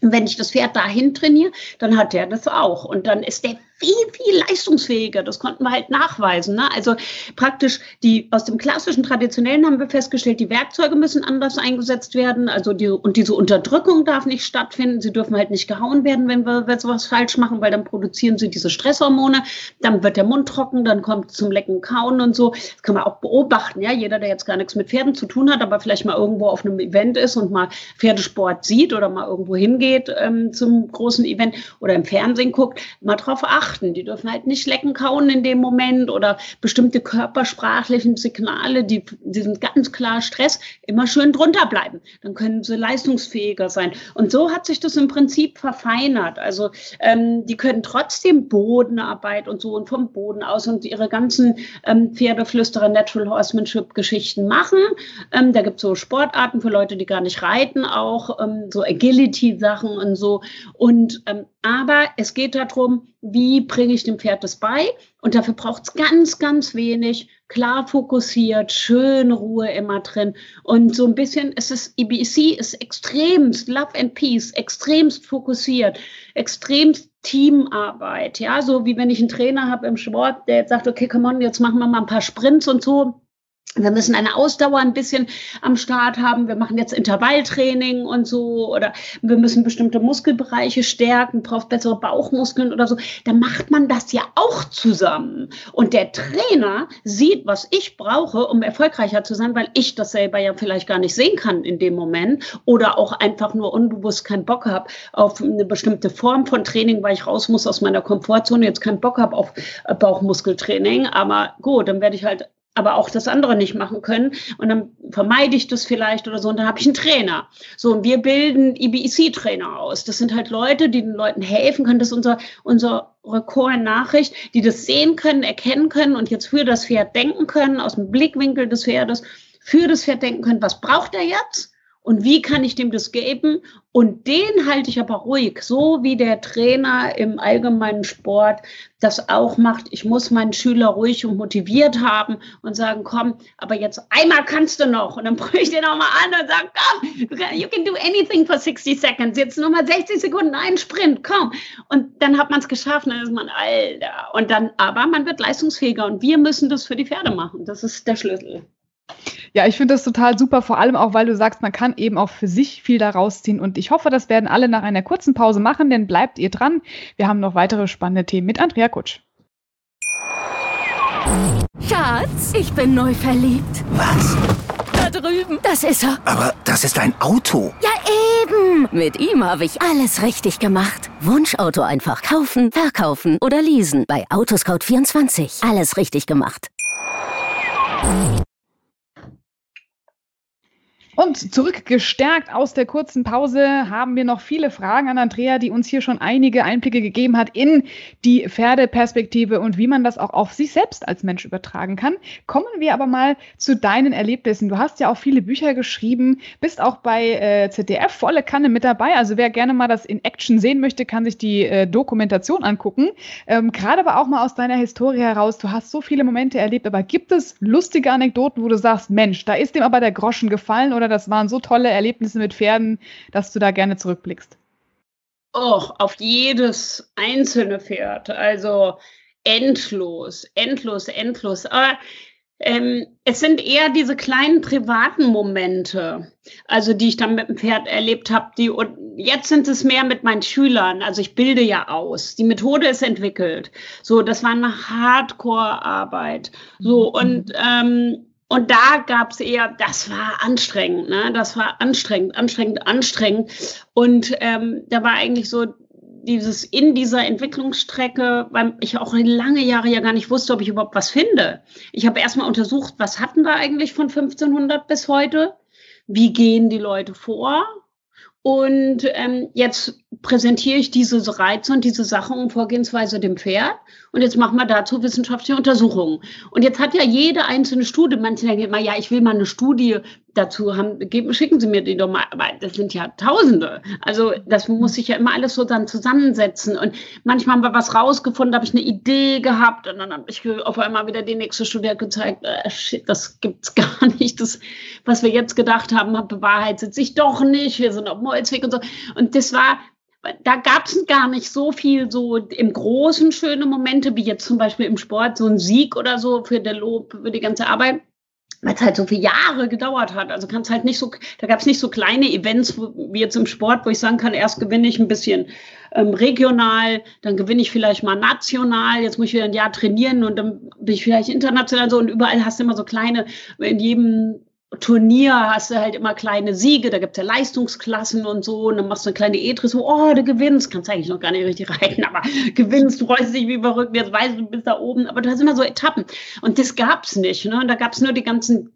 [SPEAKER 3] Und wenn ich das Pferd dahin trainiere, dann hat der das auch. Und dann ist der viel, viel leistungsfähiger. Das konnten wir halt nachweisen. Ne? Also praktisch die aus dem klassischen, traditionellen haben wir festgestellt, die Werkzeuge müssen anders eingesetzt werden. Also die, und diese Unterdrückung darf nicht stattfinden. Sie dürfen halt nicht gehauen werden, wenn wir, wenn wir was falsch machen, weil dann produzieren sie diese Stresshormone. Dann wird der Mund trocken, dann kommt zum Lecken, Kauen und so. Das kann man auch beobachten. Ja, jeder, der jetzt gar nichts mit Pferden zu tun hat, aber vielleicht mal irgendwo auf einem Event ist und mal Pferdesport sieht oder mal irgendwo hingeht ähm, zum großen Event oder im Fernsehen guckt, mal drauf achten beachten. Die dürfen halt nicht lecken, kauen in dem Moment oder bestimmte körpersprachlichen Signale, die, die sind ganz klar Stress, immer schön drunter bleiben. Dann können sie leistungsfähiger sein. Und so hat sich das im Prinzip verfeinert. Also ähm, die können trotzdem Bodenarbeit und so und vom Boden aus und ihre ganzen ähm, Pferdeflüsterer Natural Horsemanship Geschichten machen. Ähm, da gibt es so Sportarten für Leute, die gar nicht reiten, auch ähm, so Agility-Sachen und so. Und ähm, aber es geht darum, wie bringe ich dem Pferd das bei? Und dafür braucht es ganz, ganz wenig, klar fokussiert, schön Ruhe immer drin. Und so ein bisschen, es ist, EBC ist extremst Love and Peace, extremst fokussiert, extremst Teamarbeit. Ja, so wie wenn ich einen Trainer habe im Sport, der jetzt sagt, okay, come on, jetzt machen wir mal ein paar Sprints und so wir müssen eine Ausdauer ein bisschen am Start haben. Wir machen jetzt Intervalltraining und so oder wir müssen bestimmte Muskelbereiche stärken, braucht bessere Bauchmuskeln oder so. Da macht man das ja auch zusammen. Und der Trainer sieht, was ich brauche, um erfolgreicher zu sein, weil ich das selber ja vielleicht gar nicht sehen kann in dem Moment oder auch einfach nur unbewusst keinen Bock habe auf eine bestimmte Form von Training, weil ich raus muss aus meiner Komfortzone, jetzt keinen Bock habe auf Bauchmuskeltraining. Aber gut, dann werde ich halt aber auch das andere nicht machen können. Und dann vermeide ich das vielleicht oder so. Und dann habe ich einen Trainer. So, und wir bilden IBEC-Trainer aus. Das sind halt Leute, die den Leuten helfen können. Das ist unser, unsere Core-Nachricht, die das sehen können, erkennen können und jetzt für das Pferd denken können, aus dem Blickwinkel des Pferdes, für das Pferd denken können, was braucht er jetzt? Und wie kann ich dem das geben? Und den halte ich aber ruhig, so wie der Trainer im allgemeinen Sport das auch macht. Ich muss meinen Schüler ruhig und motiviert haben und sagen, komm, aber jetzt einmal kannst du noch. Und dann (laughs) brüche ich den auch mal an und sage, komm, you can do anything for 60 seconds. Jetzt nur mal 60 Sekunden einen Sprint, komm. Und dann hat man es geschafft, dann ist man, Alter. Und dann, aber man wird leistungsfähiger und wir müssen das für die Pferde machen. Das ist der Schlüssel.
[SPEAKER 2] Ja, ich finde das total super, vor allem auch, weil du sagst, man kann eben auch für sich viel daraus ziehen. Und ich hoffe, das werden alle nach einer kurzen Pause machen, denn bleibt ihr dran. Wir haben noch weitere spannende Themen mit Andrea Kutsch.
[SPEAKER 4] Schatz, ich bin neu verliebt.
[SPEAKER 5] Was?
[SPEAKER 4] Da drüben. Das ist er.
[SPEAKER 5] Aber das ist ein Auto.
[SPEAKER 4] Ja, eben. Mit ihm habe ich alles richtig gemacht. Wunschauto einfach kaufen, verkaufen oder leasen. Bei Autoscout24. Alles richtig gemacht.
[SPEAKER 2] Und zurückgestärkt aus der kurzen Pause haben wir noch viele Fragen an Andrea, die uns hier schon einige Einblicke gegeben hat in die Pferdeperspektive und wie man das auch auf sich selbst als Mensch übertragen kann. Kommen wir aber mal zu deinen Erlebnissen. Du hast ja auch viele Bücher geschrieben, bist auch bei äh, ZDF volle Kanne mit dabei. Also wer gerne mal das in Action sehen möchte, kann sich die äh, Dokumentation angucken. Ähm, Gerade aber auch mal aus deiner Historie heraus. Du hast so viele Momente erlebt, aber gibt es lustige Anekdoten, wo du sagst, Mensch, da ist dem aber der Groschen gefallen oder oder das waren so tolle Erlebnisse mit Pferden, dass du da gerne zurückblickst?
[SPEAKER 3] Oh, auf jedes einzelne Pferd. Also endlos, endlos, endlos. Aber ähm, es sind eher diese kleinen privaten Momente, also die ich dann mit dem Pferd erlebt habe. Die und jetzt sind es mehr mit meinen Schülern. Also ich bilde ja aus. Die Methode ist entwickelt. So, das war eine Hardcore-Arbeit. So mhm. und ähm, und da gab es eher, das war anstrengend, ne? Das war anstrengend, anstrengend, anstrengend. Und ähm, da war eigentlich so dieses in dieser Entwicklungsstrecke, weil ich auch lange Jahre ja gar nicht wusste, ob ich überhaupt was finde. Ich habe erstmal untersucht, was hatten wir eigentlich von 1500 bis heute? Wie gehen die Leute vor? Und ähm, jetzt präsentiere ich diese Reize und diese Sachen und Vorgehensweise dem Pferd. Und jetzt machen wir dazu wissenschaftliche Untersuchungen. Und jetzt hat ja jede einzelne Studie, manche denken immer, ja, ich will mal eine Studie dazu haben, geben, schicken Sie mir die doch mal. Aber das sind ja Tausende. Also das muss sich ja immer alles so dann zusammensetzen. Und manchmal haben wir was rausgefunden, habe ich eine Idee gehabt und dann habe ich auf einmal wieder die nächste Studie gezeigt, äh, shit, das gibt's (laughs) gar nicht. Das, was wir jetzt gedacht haben, bewahrheitet sich doch nicht. Wir sind auf Molzweg und so. Und das war da gab es gar nicht so viel so im Großen schöne Momente, wie jetzt zum Beispiel im Sport, so ein Sieg oder so für der Lob, für die ganze Arbeit weil es halt so viele Jahre gedauert hat. Also kann es halt nicht so, da gab es nicht so kleine Events wo, wie jetzt im Sport, wo ich sagen kann, erst gewinne ich ein bisschen ähm, regional, dann gewinne ich vielleicht mal national, jetzt muss ich wieder ein Jahr trainieren und dann bin ich vielleicht international so und überall hast du immer so kleine, in jedem Turnier hast du halt immer kleine Siege, da gibt es ja Leistungsklassen und so, und dann machst du eine kleine so, oh, du gewinnst, kannst eigentlich noch gar nicht richtig reiten, aber gewinnst, freust dich wie verrückt, jetzt weißt du, du bist da oben, aber du hast immer so Etappen. Und das gab's nicht, ne? Und da gab's nur die ganzen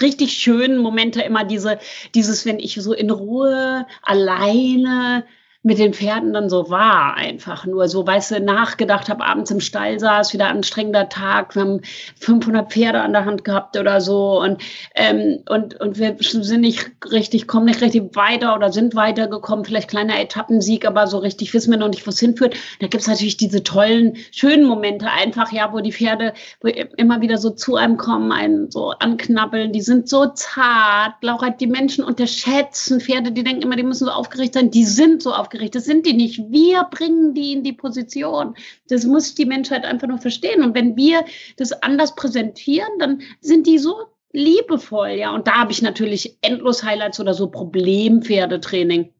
[SPEAKER 3] richtig schönen Momente, immer diese, dieses, wenn ich so in Ruhe alleine mit den Pferden dann so war, einfach nur so, weißt du, nachgedacht habe, abends im Stall saß, wieder anstrengender Tag, wir haben 500 Pferde an der Hand gehabt oder so und, ähm, und, und wir sind nicht richtig, kommen nicht richtig weiter oder sind weitergekommen, vielleicht kleiner Etappensieg, aber so richtig wissen wir noch nicht, wo es hinführt. Da gibt's natürlich diese tollen, schönen Momente einfach, ja, wo die Pferde wo immer wieder so zu einem kommen, einen so anknabbeln, die sind so zart, Laura, die Menschen unterschätzen Pferde, die denken immer, die müssen so aufgeregt sein, die sind so aufgeregt aufgeregt. Das sind die nicht. Wir bringen die in die Position. Das muss die Menschheit einfach nur verstehen. Und wenn wir das anders präsentieren, dann sind die so liebevoll, ja. Und da habe ich natürlich endlos Highlights oder so Problempferdetraining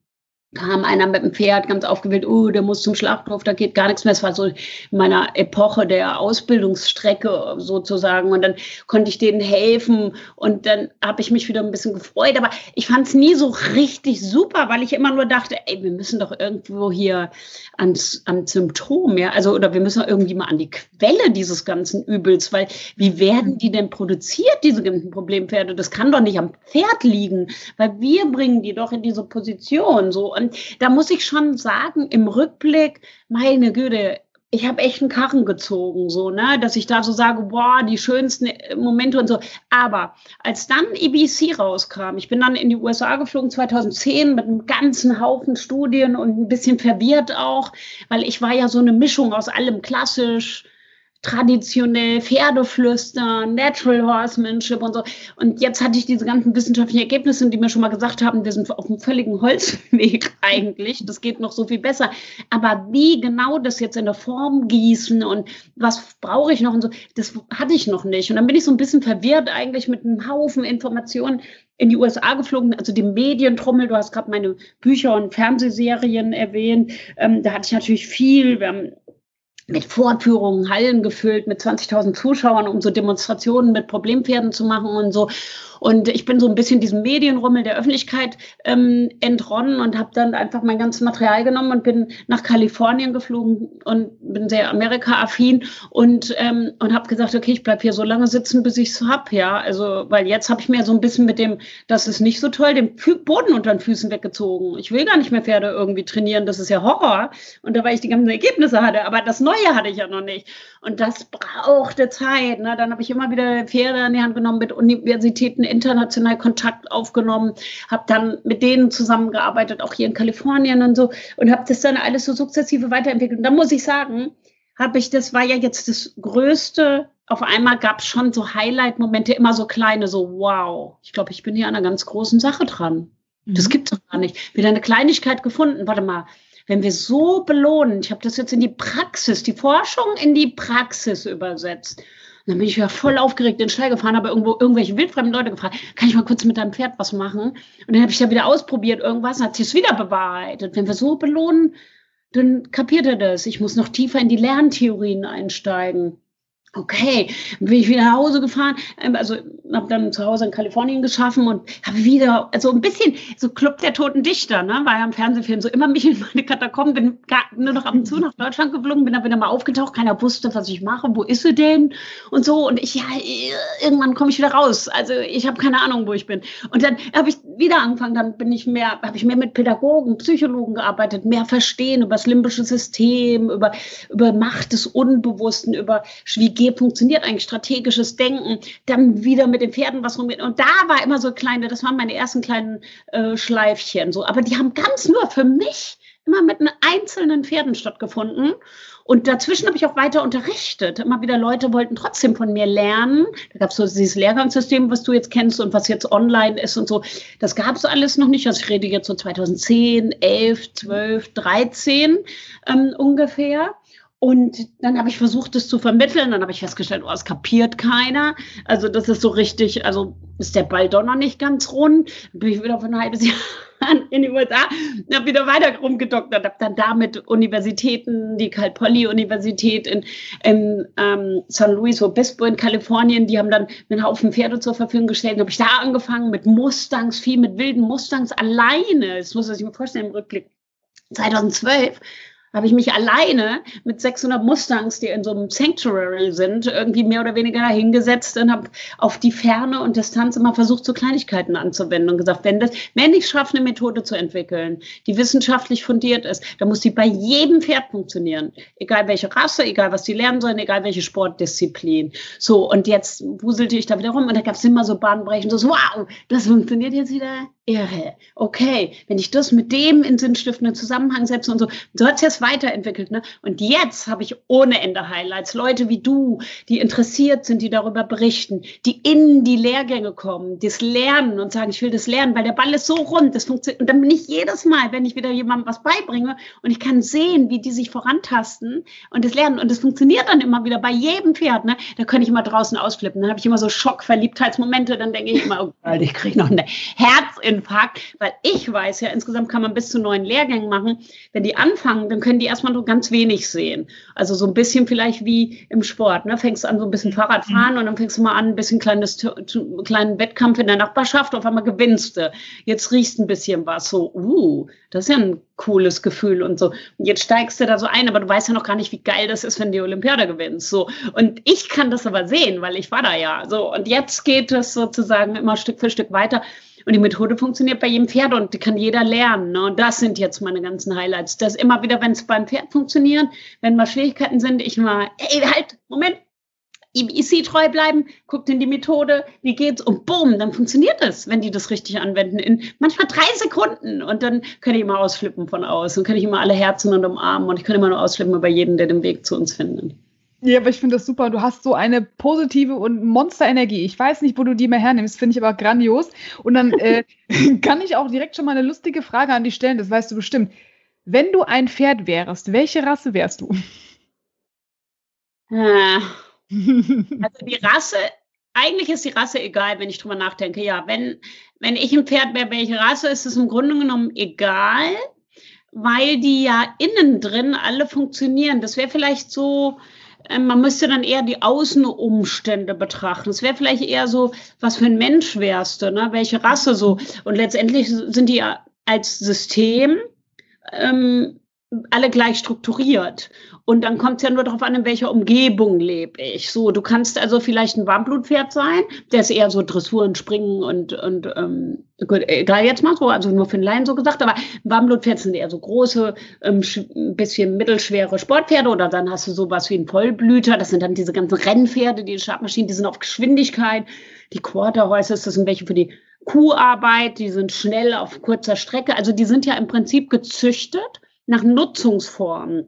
[SPEAKER 3] kam einer mit dem Pferd ganz aufgewählt, oh, der muss zum Schlachthof, da geht gar nichts mehr. Es war so in meiner Epoche der Ausbildungsstrecke sozusagen. Und dann konnte ich denen helfen und dann habe ich mich wieder ein bisschen gefreut. Aber ich fand es nie so richtig super, weil ich immer nur dachte, ey, wir müssen doch irgendwo hier ans, am Symptom, ja, also oder wir müssen irgendwie mal an die Quelle dieses ganzen Übels, weil wie werden die denn produziert, diese ganzen Problempferde? Das kann doch nicht am Pferd liegen, weil wir bringen die doch in diese Position so und da muss ich schon sagen, im Rückblick, meine Güte, ich habe echt einen Karren gezogen, so, ne, dass ich da so sage, boah, die schönsten Momente und so. Aber als dann EBC rauskam, ich bin dann in die USA geflogen 2010 mit einem ganzen Haufen Studien und ein bisschen verwirrt auch, weil ich war ja so eine Mischung aus allem klassisch, traditionell Pferdeflüstern, Natural Horsemanship und so. Und jetzt hatte ich diese ganzen wissenschaftlichen Ergebnisse, die mir schon mal gesagt haben, wir sind auf einem völligen Holzweg (laughs) eigentlich. Das geht noch so viel besser. Aber wie genau das jetzt in der Form gießen und was brauche ich noch und so, das hatte ich noch nicht. Und dann bin ich so ein bisschen verwirrt eigentlich mit einem Haufen Informationen in die USA geflogen, also die Medientrommel, du hast gerade meine Bücher und Fernsehserien erwähnt, ähm, da hatte ich natürlich viel, wir haben mit Vorführungen, Hallen gefüllt, mit 20.000 Zuschauern, um so Demonstrationen mit Problempferden zu machen und so. Und ich bin so ein bisschen diesem Medienrummel der Öffentlichkeit ähm, entronnen und habe dann einfach mein ganzes Material genommen und bin nach Kalifornien geflogen und bin sehr Amerika-affin und, ähm, und habe gesagt, okay, ich bleib hier so lange sitzen, bis ich es hab, ja. Also, weil jetzt habe ich mir so ein bisschen mit dem, das ist nicht so toll, den Boden unter den Füßen weggezogen. Ich will gar nicht mehr Pferde irgendwie trainieren, das ist ja Horror. Und da weil ich die ganzen Ergebnisse hatte, aber das Neue hatte ich ja noch nicht. Und das brauchte Zeit. Ne? Dann habe ich immer wieder Pferde in die Hand genommen mit Universitäten international Kontakt aufgenommen, habe dann mit denen zusammengearbeitet, auch hier in Kalifornien und so, und habe das dann alles so sukzessive weiterentwickelt. Und da muss ich sagen, habe ich, das war ja jetzt das Größte. Auf einmal gab es schon so Highlight-Momente, immer so kleine, so wow, ich glaube, ich bin hier an einer ganz großen Sache dran. Mhm. Das gibt's doch gar nicht. Wieder eine Kleinigkeit gefunden. Warte mal, wenn wir so belohnen, ich habe das jetzt in die Praxis, die Forschung in die Praxis übersetzt dann bin ich ja voll aufgeregt in den Stall gefahren, habe irgendwo irgendwelche wildfremden Leute gefragt, kann ich mal kurz mit deinem Pferd was machen? Und dann habe ich ja wieder ausprobiert irgendwas und hat sich es wieder bewahrheitet. Wenn wir so belohnen, dann kapiert er das. Ich muss noch tiefer in die Lerntheorien einsteigen. Okay, bin ich wieder nach Hause gefahren, ähm, also habe dann zu Hause in Kalifornien geschaffen und habe wieder, also ein bisschen so Club der toten Dichter, ne, war ja im Fernsehfilm so immer mich in meine Katakomben, bin gar, nur noch ab und zu nach Deutschland geflogen, bin dann wieder mal aufgetaucht, keiner wusste, was ich mache, wo ist sie denn und so und ich, ja, irgendwann komme ich wieder raus, also ich habe keine Ahnung, wo ich bin. Und dann habe ich wieder angefangen, dann bin ich mehr, habe ich mehr mit Pädagogen, Psychologen gearbeitet, mehr verstehen über das limbische System, über, über Macht des Unbewussten, über wie G funktioniert eigentlich strategisches Denken, dann wieder mit den Pferden was rumgeht. Und da war immer so kleine, das waren meine ersten kleinen äh, Schleifchen so. Aber die haben ganz nur für mich immer mit einzelnen Pferden stattgefunden. Und dazwischen habe ich auch weiter unterrichtet. Immer wieder Leute wollten trotzdem von mir lernen. Da gab es so dieses Lehrgangssystem, was du jetzt kennst und was jetzt online ist und so. Das gab es alles noch nicht. Also ich rede jetzt so 2010, 11, 12, 13 ähm, ungefähr. Und dann habe ich versucht, es zu vermitteln. Dann habe ich festgestellt, oh, es kapiert keiner. Also das ist so richtig, also ist der Ball doch noch nicht ganz rund. Bin ich wieder von ein halbes (laughs) Jahr in die USA und habe wieder weiter rumgedoktert. Habe dann da mit Universitäten, die Cal Poly Universität in, in ähm, San Luis Obispo in Kalifornien, die haben dann einen Haufen Pferde zur Verfügung gestellt. Habe ich da angefangen mit Mustangs, viel mit wilden Mustangs alleine. Das muss man sich mal vorstellen im Rückblick. 2012 habe ich mich alleine mit 600 Mustangs, die in so einem Sanctuary sind, irgendwie mehr oder weniger hingesetzt und habe auf die Ferne und Distanz immer versucht, so Kleinigkeiten anzuwenden und gesagt, wenn das, wenn ich schaffe, eine Methode zu entwickeln, die wissenschaftlich fundiert ist, dann muss die bei jedem Pferd funktionieren. Egal welche Rasse, egal was die lernen sollen, egal welche Sportdisziplin. So, und jetzt wuselte ich da wieder rum und da gab es immer so Bahnbrechen, so, wow, das funktioniert jetzt wieder irre. Okay, wenn ich das mit dem in sinnstiftenden Zusammenhang setze und so, so hat es jetzt weiterentwickelt. Ne? Und jetzt habe ich ohne Ende Highlights. Leute wie du, die interessiert sind, die darüber berichten, die in die Lehrgänge kommen, das lernen und sagen, ich will das lernen, weil der Ball ist so rund, das funktioniert. Und dann bin ich jedes Mal, wenn ich wieder jemandem was beibringe und ich kann sehen, wie die sich vorantasten und das lernen. Und das funktioniert dann immer wieder bei jedem Pferd. Ne? Da kann ich immer draußen ausflippen. Dann habe ich immer so Schockverliebtheitsmomente. Dann denke ich immer, oh Gott, ich kriege noch eine Herzinfarkt Infarkt, weil ich weiß ja, insgesamt kann man bis zu neun Lehrgängen machen. Wenn die anfangen, dann können die erstmal nur ganz wenig sehen. Also so ein bisschen vielleicht wie im Sport. Ne? Fängst an so ein bisschen Fahrrad fahren und dann fängst du mal an, ein bisschen kleines, kleinen Wettkampf in der Nachbarschaft, auf einmal gewinnst du. Jetzt riechst ein bisschen was. So, uh, das ist ja ein cooles Gefühl und so. Und jetzt steigst du da so ein, aber du weißt ja noch gar nicht, wie geil das ist, wenn die Olympiade gewinnst. So. Und ich kann das aber sehen, weil ich war da ja. So. Und jetzt geht es sozusagen immer Stück für Stück weiter. Und die Methode funktioniert bei jedem Pferd und die kann jeder lernen. Ne? Und das sind jetzt meine ganzen Highlights. Das immer wieder, wenn es beim Pferd funktioniert, wenn mal Schwierigkeiten sind, ich mal, ey, halt, Moment, IBC treu bleiben, guckt in die Methode, wie geht's und bumm, dann funktioniert es, wenn die das richtig anwenden, in manchmal drei Sekunden und dann kann ich immer ausflippen von außen, kann ich immer alle Herzen und umarmen und ich kann immer nur ausflippen über jeden, der den Weg zu uns findet.
[SPEAKER 2] Ja, aber ich finde das super. Du hast so eine positive und Monsterenergie. Ich weiß nicht, wo du die mehr hernimmst, finde ich aber grandios. Und dann äh, (laughs) (laughs) kann ich auch direkt schon mal eine lustige Frage an dich stellen, das weißt du bestimmt. Wenn du ein Pferd wärst, welche Rasse wärst du?
[SPEAKER 3] Ah. (laughs) Also die Rasse, eigentlich ist die Rasse egal, wenn ich drüber nachdenke. Ja, wenn, wenn ich ein Pferd wäre, welche Rasse, ist es im Grunde genommen egal, weil die ja innen drin alle funktionieren. Das wäre vielleicht so, man müsste dann eher die Außenumstände betrachten. Es wäre vielleicht eher so, was für ein Mensch wärst du, ne? welche Rasse so. Und letztendlich sind die als System ähm, alle gleich strukturiert. Und dann kommt es ja nur darauf an, in welcher Umgebung lebe ich. So, du kannst also vielleicht ein Warmblutpferd sein, der ist eher so Dressur und Springen und, und ähm, gut, egal jetzt mal so, also nur für den Laien so gesagt, aber Warmblutpferd sind eher so große, ähm, ein bisschen mittelschwere Sportpferde oder dann hast du sowas wie ein Vollblüter, das sind dann diese ganzen Rennpferde, die Startmaschinen, die sind auf Geschwindigkeit. Die Quarterhorses, das sind welche für die Kuharbeit, die sind schnell auf kurzer Strecke. Also die sind ja im Prinzip gezüchtet nach Nutzungsformen.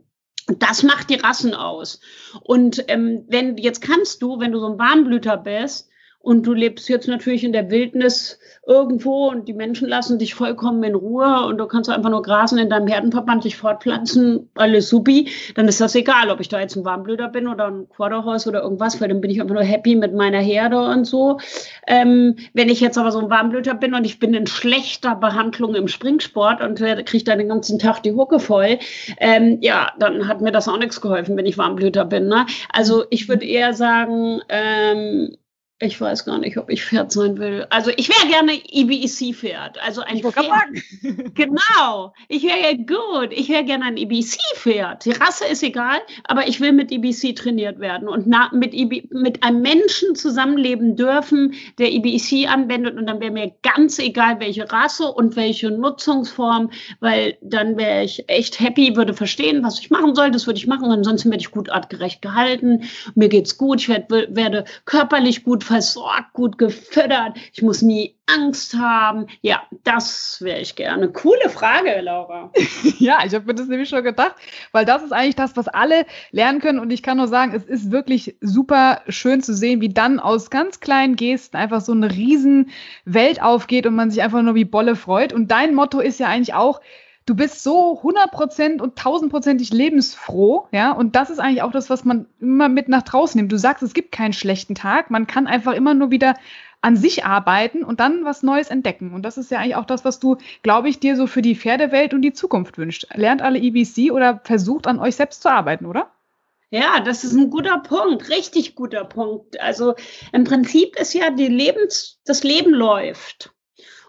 [SPEAKER 3] Das macht die Rassen aus. Und ähm, wenn jetzt kannst du, wenn du so ein Warmblüter bist, und du lebst jetzt natürlich in der Wildnis irgendwo und die Menschen lassen dich vollkommen in Ruhe und du kannst einfach nur grasen in deinem Herdenverband, dich fortpflanzen, alles supi, dann ist das egal, ob ich da jetzt ein Warmblüter bin oder ein Quarterhorse oder irgendwas, weil dann bin ich einfach nur happy mit meiner Herde und so. Ähm, wenn ich jetzt aber so ein Warmblüter bin und ich bin in schlechter Behandlung im Springsport und kriege dann den ganzen Tag die Hucke voll, ähm, ja, dann hat mir das auch nichts geholfen, wenn ich Warmblüter bin. Ne? Also ich würde eher sagen, ähm, ich weiß gar nicht, ob ich Pferd sein will. Also ich wäre gerne IBEC-Pferd. Also ein ich Pferd. (laughs) genau. Ich wäre ja gut. Ich wäre gerne ein IBC-Pferd. Die Rasse ist egal, aber ich will mit IBC trainiert werden und mit, IB, mit einem Menschen zusammenleben dürfen, der IBC anwendet. Und dann wäre mir ganz egal, welche Rasse und welche Nutzungsform, weil dann wäre ich echt happy, würde verstehen, was ich machen soll. Das würde ich machen. Ansonsten werde ich gut artgerecht gehalten. Mir geht's gut. Ich werd, werde körperlich gut versorgt, gut gefüttert. Ich muss nie Angst haben. Ja, das wäre ich gerne. Coole Frage, Laura. (laughs)
[SPEAKER 2] ja, ich habe mir das nämlich schon gedacht, weil das ist eigentlich das, was alle lernen können. Und ich kann nur sagen, es ist wirklich super schön zu sehen, wie dann aus ganz kleinen Gesten einfach so eine riesen Welt aufgeht und man sich einfach nur wie Bolle freut. Und dein Motto ist ja eigentlich auch, du bist so 100% und 1000%ig lebensfroh, ja, und das ist eigentlich auch das, was man immer mit nach draußen nimmt. Du sagst, es gibt keinen schlechten Tag, man kann einfach immer nur wieder an sich arbeiten und dann was Neues entdecken. Und das ist ja eigentlich auch das, was du, glaube ich, dir so für die Pferdewelt und die Zukunft wünscht. Lernt alle EBC oder versucht an euch selbst zu arbeiten, oder?
[SPEAKER 3] Ja, das ist ein guter Punkt, richtig guter Punkt. Also im Prinzip ist ja die Lebens, das Leben läuft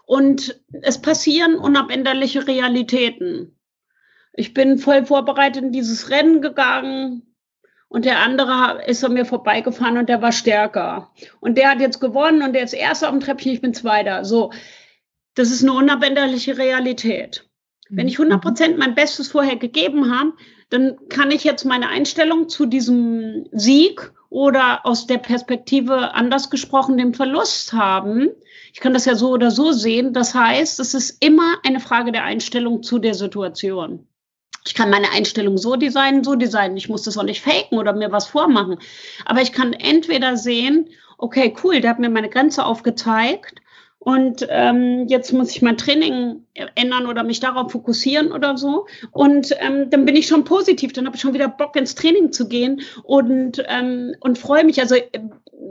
[SPEAKER 3] und es passieren unabänderliche Realitäten. Ich bin voll vorbereitet in dieses Rennen gegangen, und der andere ist an mir vorbeigefahren und der war stärker. Und der hat jetzt gewonnen und der ist erster auf dem Treppchen, ich bin zweiter. So, das ist eine unabänderliche Realität. Wenn ich 100 Prozent mein Bestes vorher gegeben habe, dann kann ich jetzt meine Einstellung zu diesem Sieg oder aus der Perspektive anders gesprochen dem Verlust haben. Ich kann das ja so oder so sehen. Das heißt, es ist immer eine Frage der Einstellung zu der Situation. Ich kann meine Einstellung so designen, so designen. Ich muss das auch nicht faken oder mir was vormachen. Aber ich kann entweder sehen, okay, cool, der hat mir meine Grenze aufgezeigt und ähm, jetzt muss ich mein Training ändern oder mich darauf fokussieren oder so. Und ähm, dann bin ich schon positiv, dann habe ich schon wieder Bock ins Training zu gehen und, ähm, und freue mich. Also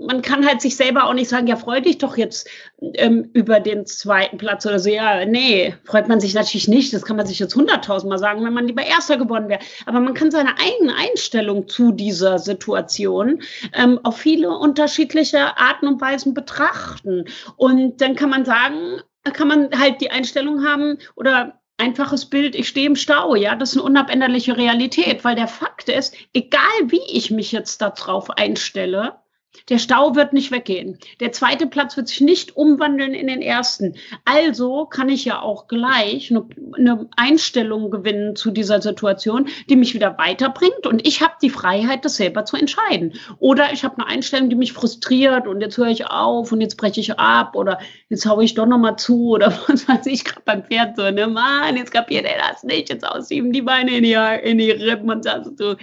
[SPEAKER 3] man kann halt sich selber auch nicht sagen, ja, freu dich doch jetzt ähm, über den zweiten Platz oder so. Ja, nee, freut man sich natürlich nicht. Das kann man sich jetzt hunderttausendmal sagen, wenn man lieber Erster geworden wäre. Aber man kann seine eigene Einstellung zu dieser Situation ähm, auf viele unterschiedliche Arten und Weisen betrachten. Und dann kann man sagen, kann man halt die Einstellung haben oder einfaches Bild, ich stehe im Stau, ja, das ist eine unabänderliche Realität, weil der Fakt ist, egal wie ich mich jetzt darauf einstelle, der Stau wird nicht weggehen. Der zweite Platz wird sich nicht umwandeln in den ersten. Also kann ich ja auch gleich eine, Einstellung gewinnen zu dieser Situation, die mich wieder weiterbringt. Und ich habe die Freiheit, das selber zu entscheiden. Oder ich habe eine Einstellung, die mich frustriert und jetzt höre ich auf und jetzt breche ich ab oder jetzt haue ich doch nochmal zu oder (laughs) was weiß ich gerade beim Pferd so, ne Mann, jetzt kapiert er das nicht, jetzt ausschieben die Beine in die, in die Rippen und sagst du,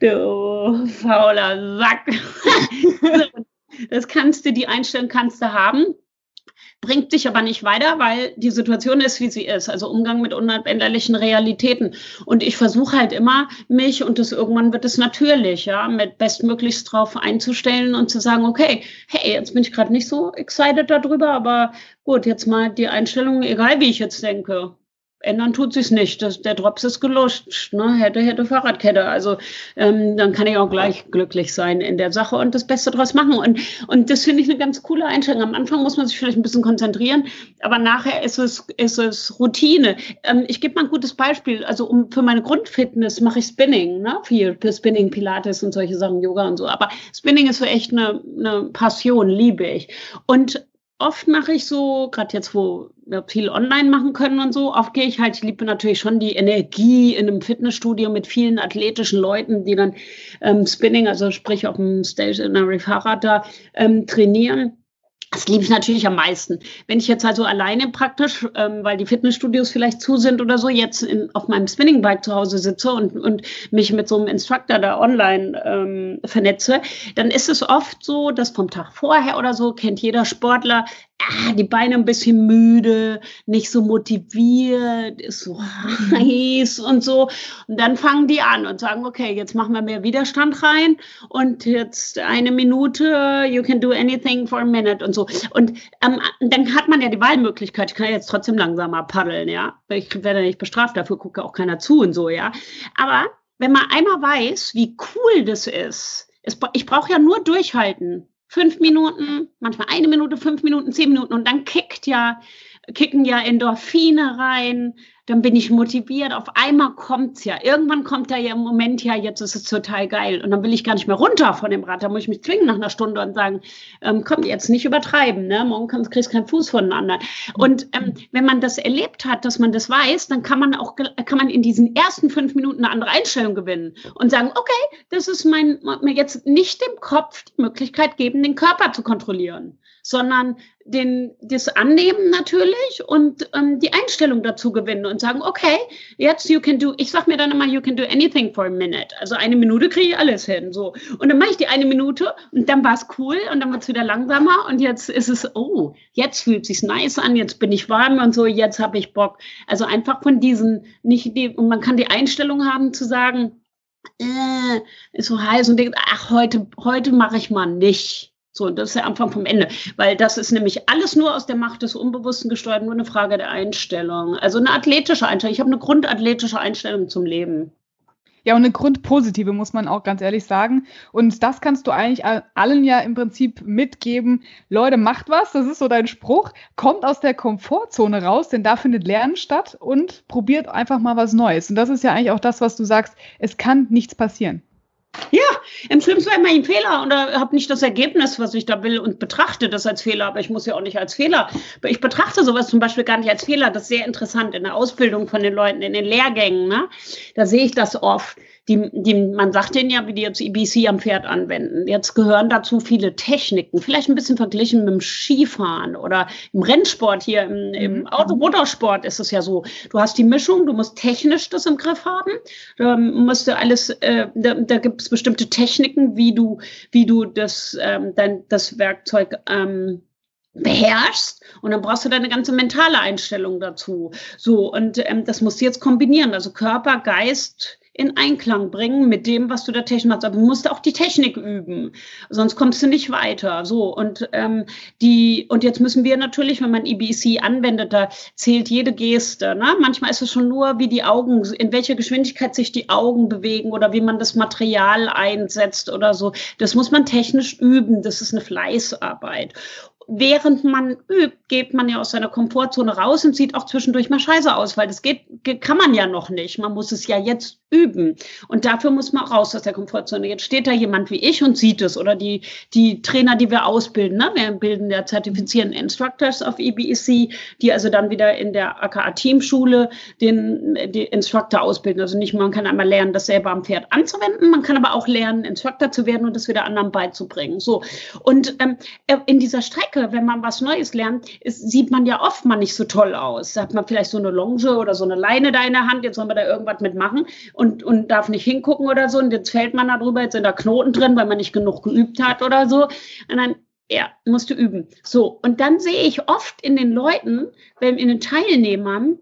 [SPEAKER 3] du fauler Sack. (laughs) (laughs) das kannst du, die Einstellung kannst du haben bringt dich aber nicht weiter, weil die Situation ist, wie sie ist. Also Umgang mit unabänderlichen Realitäten. Und ich versuche halt immer, mich, und das irgendwann wird es natürlich, ja, mit bestmöglichst drauf einzustellen und zu sagen, okay, hey, jetzt bin ich gerade nicht so excited darüber, aber gut, jetzt mal die Einstellung, egal wie ich jetzt denke ändern tut sich's nicht. Das, der Drops ist gelutscht. Ne? Hätte, hätte Fahrradkette. Also ähm, dann kann ich auch gleich glücklich sein in der Sache und das Beste draus machen. Und, und das finde ich eine ganz coole Einstellung. Am Anfang muss man sich vielleicht ein bisschen konzentrieren, aber nachher ist es, ist es Routine. Ähm, ich gebe mal ein gutes Beispiel. Also um, für meine Grundfitness mache ich Spinning, ne? viel für Spinning, Pilates und solche Sachen, Yoga und so. Aber Spinning ist so echt eine, eine Passion, liebe ich. Und oft mache ich so, gerade jetzt, wo wir viel online machen können und so, oft gehe ich halt, ich liebe natürlich schon die Energie in einem Fitnessstudio mit vielen athletischen Leuten, die dann ähm, Spinning, also sprich auf dem Stationary Fahrrad da ähm, trainieren. Das liebe ich natürlich am meisten. Wenn ich jetzt also alleine praktisch, ähm, weil die Fitnessstudios vielleicht zu sind oder so, jetzt in, auf meinem Spinningbike zu Hause sitze und, und mich mit so einem Instructor da online ähm, vernetze, dann ist es oft so, dass vom Tag vorher oder so kennt jeder Sportler, ah, die Beine ein bisschen müde, nicht so motiviert, ist so heiß und so. Und dann fangen die an und sagen, okay, jetzt machen wir mehr Widerstand rein und jetzt eine Minute, you can do anything for a minute und so. Und ähm, dann hat man ja die Wahlmöglichkeit, ich kann jetzt trotzdem langsamer paddeln, ja. Ich werde nicht bestraft, dafür guckt auch keiner zu und so, ja. Aber wenn man einmal weiß, wie cool das ist, es, ich brauche ja nur durchhalten fünf Minuten, manchmal eine Minute, fünf Minuten, zehn Minuten. Und dann kickt ja, kicken ja Endorphine rein, dann bin ich motiviert. Auf einmal kommt's ja. Irgendwann kommt da ja im Moment ja, jetzt ist es total geil. Und dann will ich gar nicht mehr runter von dem Rad. Da muss ich mich zwingen nach einer Stunde und sagen, ähm, komm, jetzt nicht übertreiben, ne? Morgen kriegst keinen Fuß voneinander. Und ähm, wenn man das erlebt hat, dass man das weiß, dann kann man auch, kann man in diesen ersten fünf Minuten eine andere Einstellung gewinnen und sagen, okay, das ist mein, mir jetzt nicht dem Kopf die Möglichkeit geben, den Körper zu kontrollieren sondern den, das Annehmen natürlich und ähm, die Einstellung dazu gewinnen und sagen, okay, jetzt you can do, ich sag mir dann immer, you can do anything for a minute. Also eine Minute kriege ich alles hin. So. Und dann mache ich die eine Minute und dann war es cool und dann wird es wieder langsamer und jetzt ist es, oh, jetzt fühlt es sich nice an, jetzt bin ich warm und so, jetzt habe ich Bock. Also einfach von diesen, nicht die, und man kann die Einstellung haben zu sagen, äh, ist so heiß und denkt, ach, heute, heute mache ich mal nicht. So, das ist der Anfang vom Ende, weil das ist nämlich alles nur aus der Macht des Unbewussten gesteuert, nur eine Frage der Einstellung. Also eine athletische Einstellung. Ich habe eine grundathletische Einstellung zum Leben.
[SPEAKER 2] Ja, und eine grundpositive, muss man auch ganz ehrlich sagen. Und das kannst du eigentlich allen ja im Prinzip mitgeben. Leute, macht was, das ist so dein Spruch. Kommt aus der Komfortzone raus, denn da findet Lernen statt und probiert einfach mal was Neues. Und das ist ja eigentlich auch das, was du sagst. Es kann nichts passieren.
[SPEAKER 3] Ja, im schlimmsten Fall mache ich Fehler und habe nicht das Ergebnis, was ich da will und betrachte das als Fehler, aber ich muss ja auch nicht als Fehler. Ich betrachte sowas zum Beispiel gar nicht als Fehler. Das ist sehr interessant in der Ausbildung von den Leuten, in den Lehrgängen. Ne? Da sehe ich das oft die, die, man sagt denen ja, wie die jetzt EBC am Pferd anwenden. Jetzt gehören dazu viele Techniken, vielleicht ein bisschen verglichen mit dem Skifahren oder im Rennsport hier, im, im mhm. Automotorsport ist es ja so. Du hast die Mischung, du musst technisch das im Griff haben. Da musst du alles, äh, da, da gibt es bestimmte Techniken, wie du, wie du das, ähm, dein, das Werkzeug ähm, beherrschst und dann brauchst du deine ganze mentale Einstellung dazu. So, und ähm, das musst du jetzt kombinieren. Also Körper, Geist, in Einklang bringen mit dem, was du da technisch machst. Aber du musst auch die Technik üben, sonst kommst du nicht weiter. So und ähm, die und jetzt müssen wir natürlich, wenn man EBC anwendet, da zählt jede Geste. Ne? Manchmal ist es schon nur, wie die Augen, in welcher Geschwindigkeit sich die Augen bewegen oder wie man das Material einsetzt oder so. Das muss man technisch üben. Das ist eine Fleißarbeit während man übt, geht man ja aus seiner Komfortzone raus und sieht auch zwischendurch mal scheiße aus, weil das geht, kann man ja noch nicht. Man muss es ja jetzt üben. Und dafür muss man raus aus der Komfortzone. Jetzt steht da jemand wie ich und sieht es oder die, die Trainer, die wir ausbilden. Ne? Wir bilden ja zertifizierten Instructors auf EBEC, die also dann wieder in der AKA Teamschule den, den Instructor ausbilden. Also nicht, man kann einmal lernen, das selber am Pferd anzuwenden, man kann aber auch lernen, Instructor zu werden und das wieder anderen beizubringen. So. Und ähm, in dieser Strecke, wenn man was Neues lernt, ist, sieht man ja oft mal nicht so toll aus. Da hat man vielleicht so eine Longe oder so eine Leine da in der Hand, jetzt soll man da irgendwas mitmachen und darf nicht hingucken oder so. Und jetzt fällt man da drüber, jetzt sind da Knoten drin, weil man nicht genug geübt hat oder so. Und dann, ja, musst du üben. So, und dann sehe ich oft in den Leuten, in den Teilnehmern,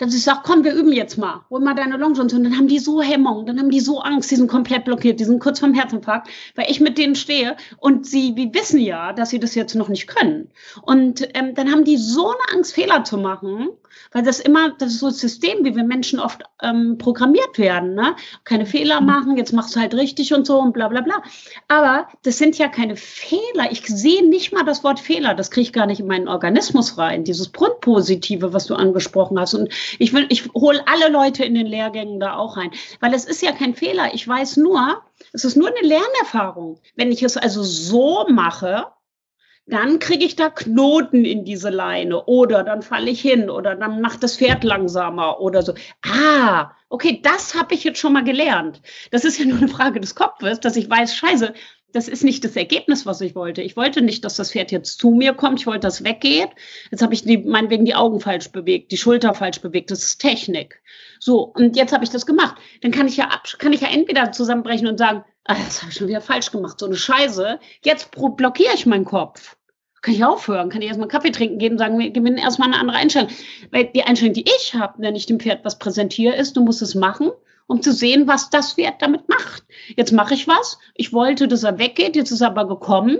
[SPEAKER 3] dass ich sage, komm, wir üben jetzt mal, hol mal deine Longe und. Und dann haben die so Hemmung, dann haben die so Angst, die sind komplett blockiert, die sind kurz vorm Herzinfarkt, weil ich mit denen stehe und sie, wir wissen ja, dass sie das jetzt noch nicht können. Und ähm, dann haben die so eine Angst, Fehler zu machen, weil das immer, das ist so ein System, wie wir Menschen oft ähm, programmiert werden, ne? Keine Fehler mhm. machen, jetzt machst du halt richtig und so und bla bla bla. Aber das sind ja keine Fehler. Ich sehe nicht mal das Wort Fehler, das kriege ich gar nicht in meinen Organismus rein, dieses Grundpositive, was du angesprochen hast. Und ich will, ich hole alle Leute in den Lehrgängen da auch rein, weil es ist ja kein Fehler. Ich weiß nur, es ist nur eine Lernerfahrung. Wenn ich es also so mache, dann kriege ich da Knoten in diese Leine oder dann falle ich hin oder dann macht das Pferd langsamer oder so. Ah, okay, das habe ich jetzt schon mal gelernt. Das ist ja nur eine Frage des Kopfes, dass ich weiß, scheiße, das ist nicht das Ergebnis, was ich wollte. Ich wollte nicht, dass das Pferd jetzt zu mir kommt. Ich wollte, dass es weggeht. Jetzt habe ich die, meinetwegen die Augen falsch bewegt, die Schulter falsch bewegt. Das ist Technik. So, und jetzt habe ich das gemacht. Dann kann ich ja ab, kann ich ja entweder zusammenbrechen und sagen, ah, das habe ich schon wieder falsch gemacht, so eine Scheiße. Jetzt blockiere ich meinen Kopf. Kann ich aufhören? Kann ich erstmal Kaffee trinken gehen und sagen, wir gewinnen erstmal eine andere Einstellung. Weil die Einstellung, die ich habe, wenn ich dem Pferd was präsentiere, ist, du musst es machen um zu sehen, was das Pferd damit macht. Jetzt mache ich was. Ich wollte, dass er weggeht. Jetzt ist er aber gekommen.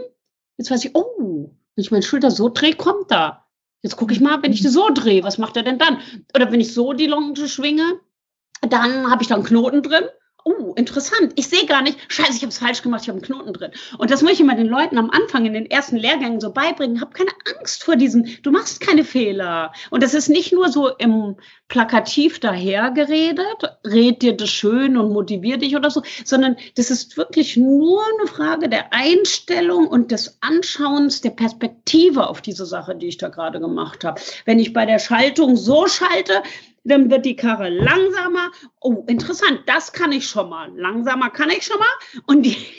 [SPEAKER 3] Jetzt weiß ich, oh, wenn ich meine Schulter so drehe, kommt er. Jetzt gucke ich mal, wenn ich die so drehe, was macht er denn dann? Oder wenn ich so die Longe schwinge, dann habe ich da einen Knoten drin oh, interessant, ich sehe gar nicht, scheiße, ich habe es falsch gemacht, ich habe einen Knoten drin. Und das muss ich immer den Leuten am Anfang in den ersten Lehrgängen so beibringen. Hab keine Angst vor diesen, du machst keine Fehler. Und das ist nicht nur so im plakativ dahergeredet, red dir das schön und motivier dich oder so, sondern das ist wirklich nur eine Frage der Einstellung und des Anschauens, der Perspektive auf diese Sache, die ich da gerade gemacht habe. Wenn ich bei der Schaltung so schalte, dann wird die Karre langsamer. Oh, interessant, das kann ich schon mal. Langsamer kann ich schon mal. Und (laughs) jetzt,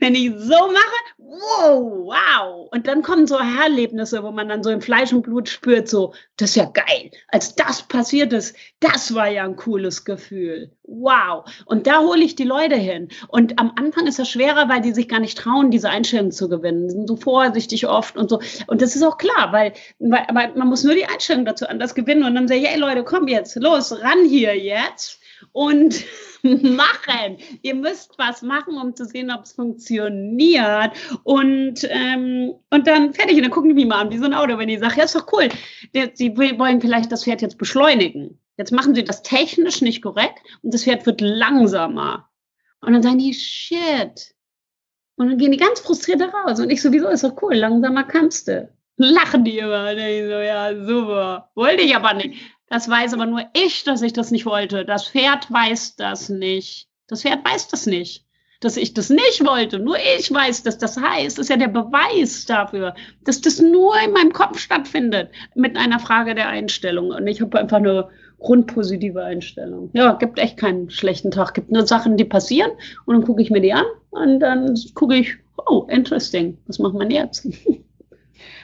[SPEAKER 3] wenn ich so mache, wow, wow. Und dann kommen so Erlebnisse, wo man dann so im Fleisch und Blut spürt, so, das ist ja geil. Als das passiert ist, das war ja ein cooles Gefühl. Wow. Und da hole ich die Leute hin. Und am Anfang ist das schwerer, weil die sich gar nicht trauen, diese Einstellung zu gewinnen. Die sind so vorsichtig oft und so. Und das ist auch klar, weil, weil aber man muss nur die Einstellung dazu anders gewinnen und dann sagen, hey Leute, komm jetzt, los, ran hier jetzt und (laughs) machen. Ihr müsst was machen, um zu sehen, ob es funktioniert. Und, ähm, und dann fertig. Und dann gucken die mich mal an, wie so ein Auto, wenn die sagen, ja, ist doch cool. Sie wollen vielleicht das Pferd jetzt beschleunigen. Jetzt machen sie das technisch nicht korrekt und das Pferd wird langsamer. Und dann sagen die, shit. Und dann gehen die ganz frustriert raus. Und ich sowieso, ist doch cool, langsamer kannst du. Lachen die immer. Und ich so, ja, super. Wollte ich aber nicht. Das weiß aber nur ich, dass ich das nicht wollte. Das Pferd weiß das nicht. Das Pferd weiß das nicht, dass ich das nicht wollte. Nur ich weiß das. Das heißt, das ist ja der Beweis dafür, dass das nur in meinem Kopf stattfindet mit einer Frage der Einstellung. Und ich habe einfach eine grundpositive Einstellung. Ja, gibt echt keinen schlechten Tag. Gibt nur Sachen, die passieren und dann gucke ich mir die an und dann gucke ich, oh, interesting. Was macht man jetzt? (laughs)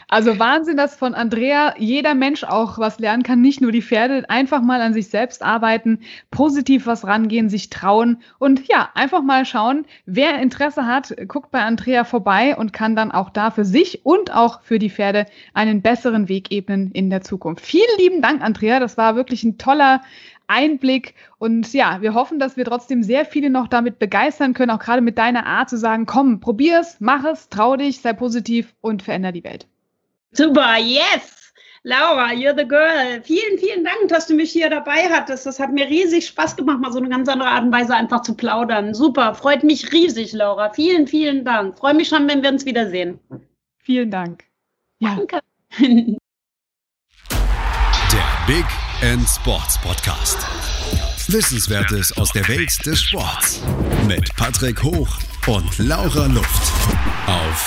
[SPEAKER 2] Also Wahnsinn, dass von Andrea jeder Mensch auch was lernen kann, nicht nur die Pferde. Einfach mal an sich selbst arbeiten, positiv was rangehen, sich trauen und ja, einfach mal schauen, wer Interesse hat, guckt bei Andrea vorbei und kann dann auch da für sich und auch für die Pferde einen besseren Weg ebnen in der Zukunft. Vielen lieben Dank, Andrea. Das war wirklich ein toller Einblick. Und ja, wir hoffen, dass wir trotzdem sehr viele noch damit begeistern können, auch gerade mit deiner Art zu sagen, komm, probier's, mach es, trau dich, sei positiv und veränder die Welt.
[SPEAKER 3] Super, yes! Laura, you're the girl. Vielen, vielen Dank, dass du mich hier dabei hattest. Das hat mir riesig Spaß gemacht, mal so eine ganz andere Art und Weise einfach zu plaudern. Super, freut mich riesig, Laura. Vielen, vielen Dank. Freue mich schon, wenn wir uns wiedersehen.
[SPEAKER 2] Vielen Dank.
[SPEAKER 3] Ja. Danke.
[SPEAKER 1] Der Big End Sports Podcast. Wissenswertes aus der Welt des Sports. Mit Patrick Hoch und Laura Luft. Auf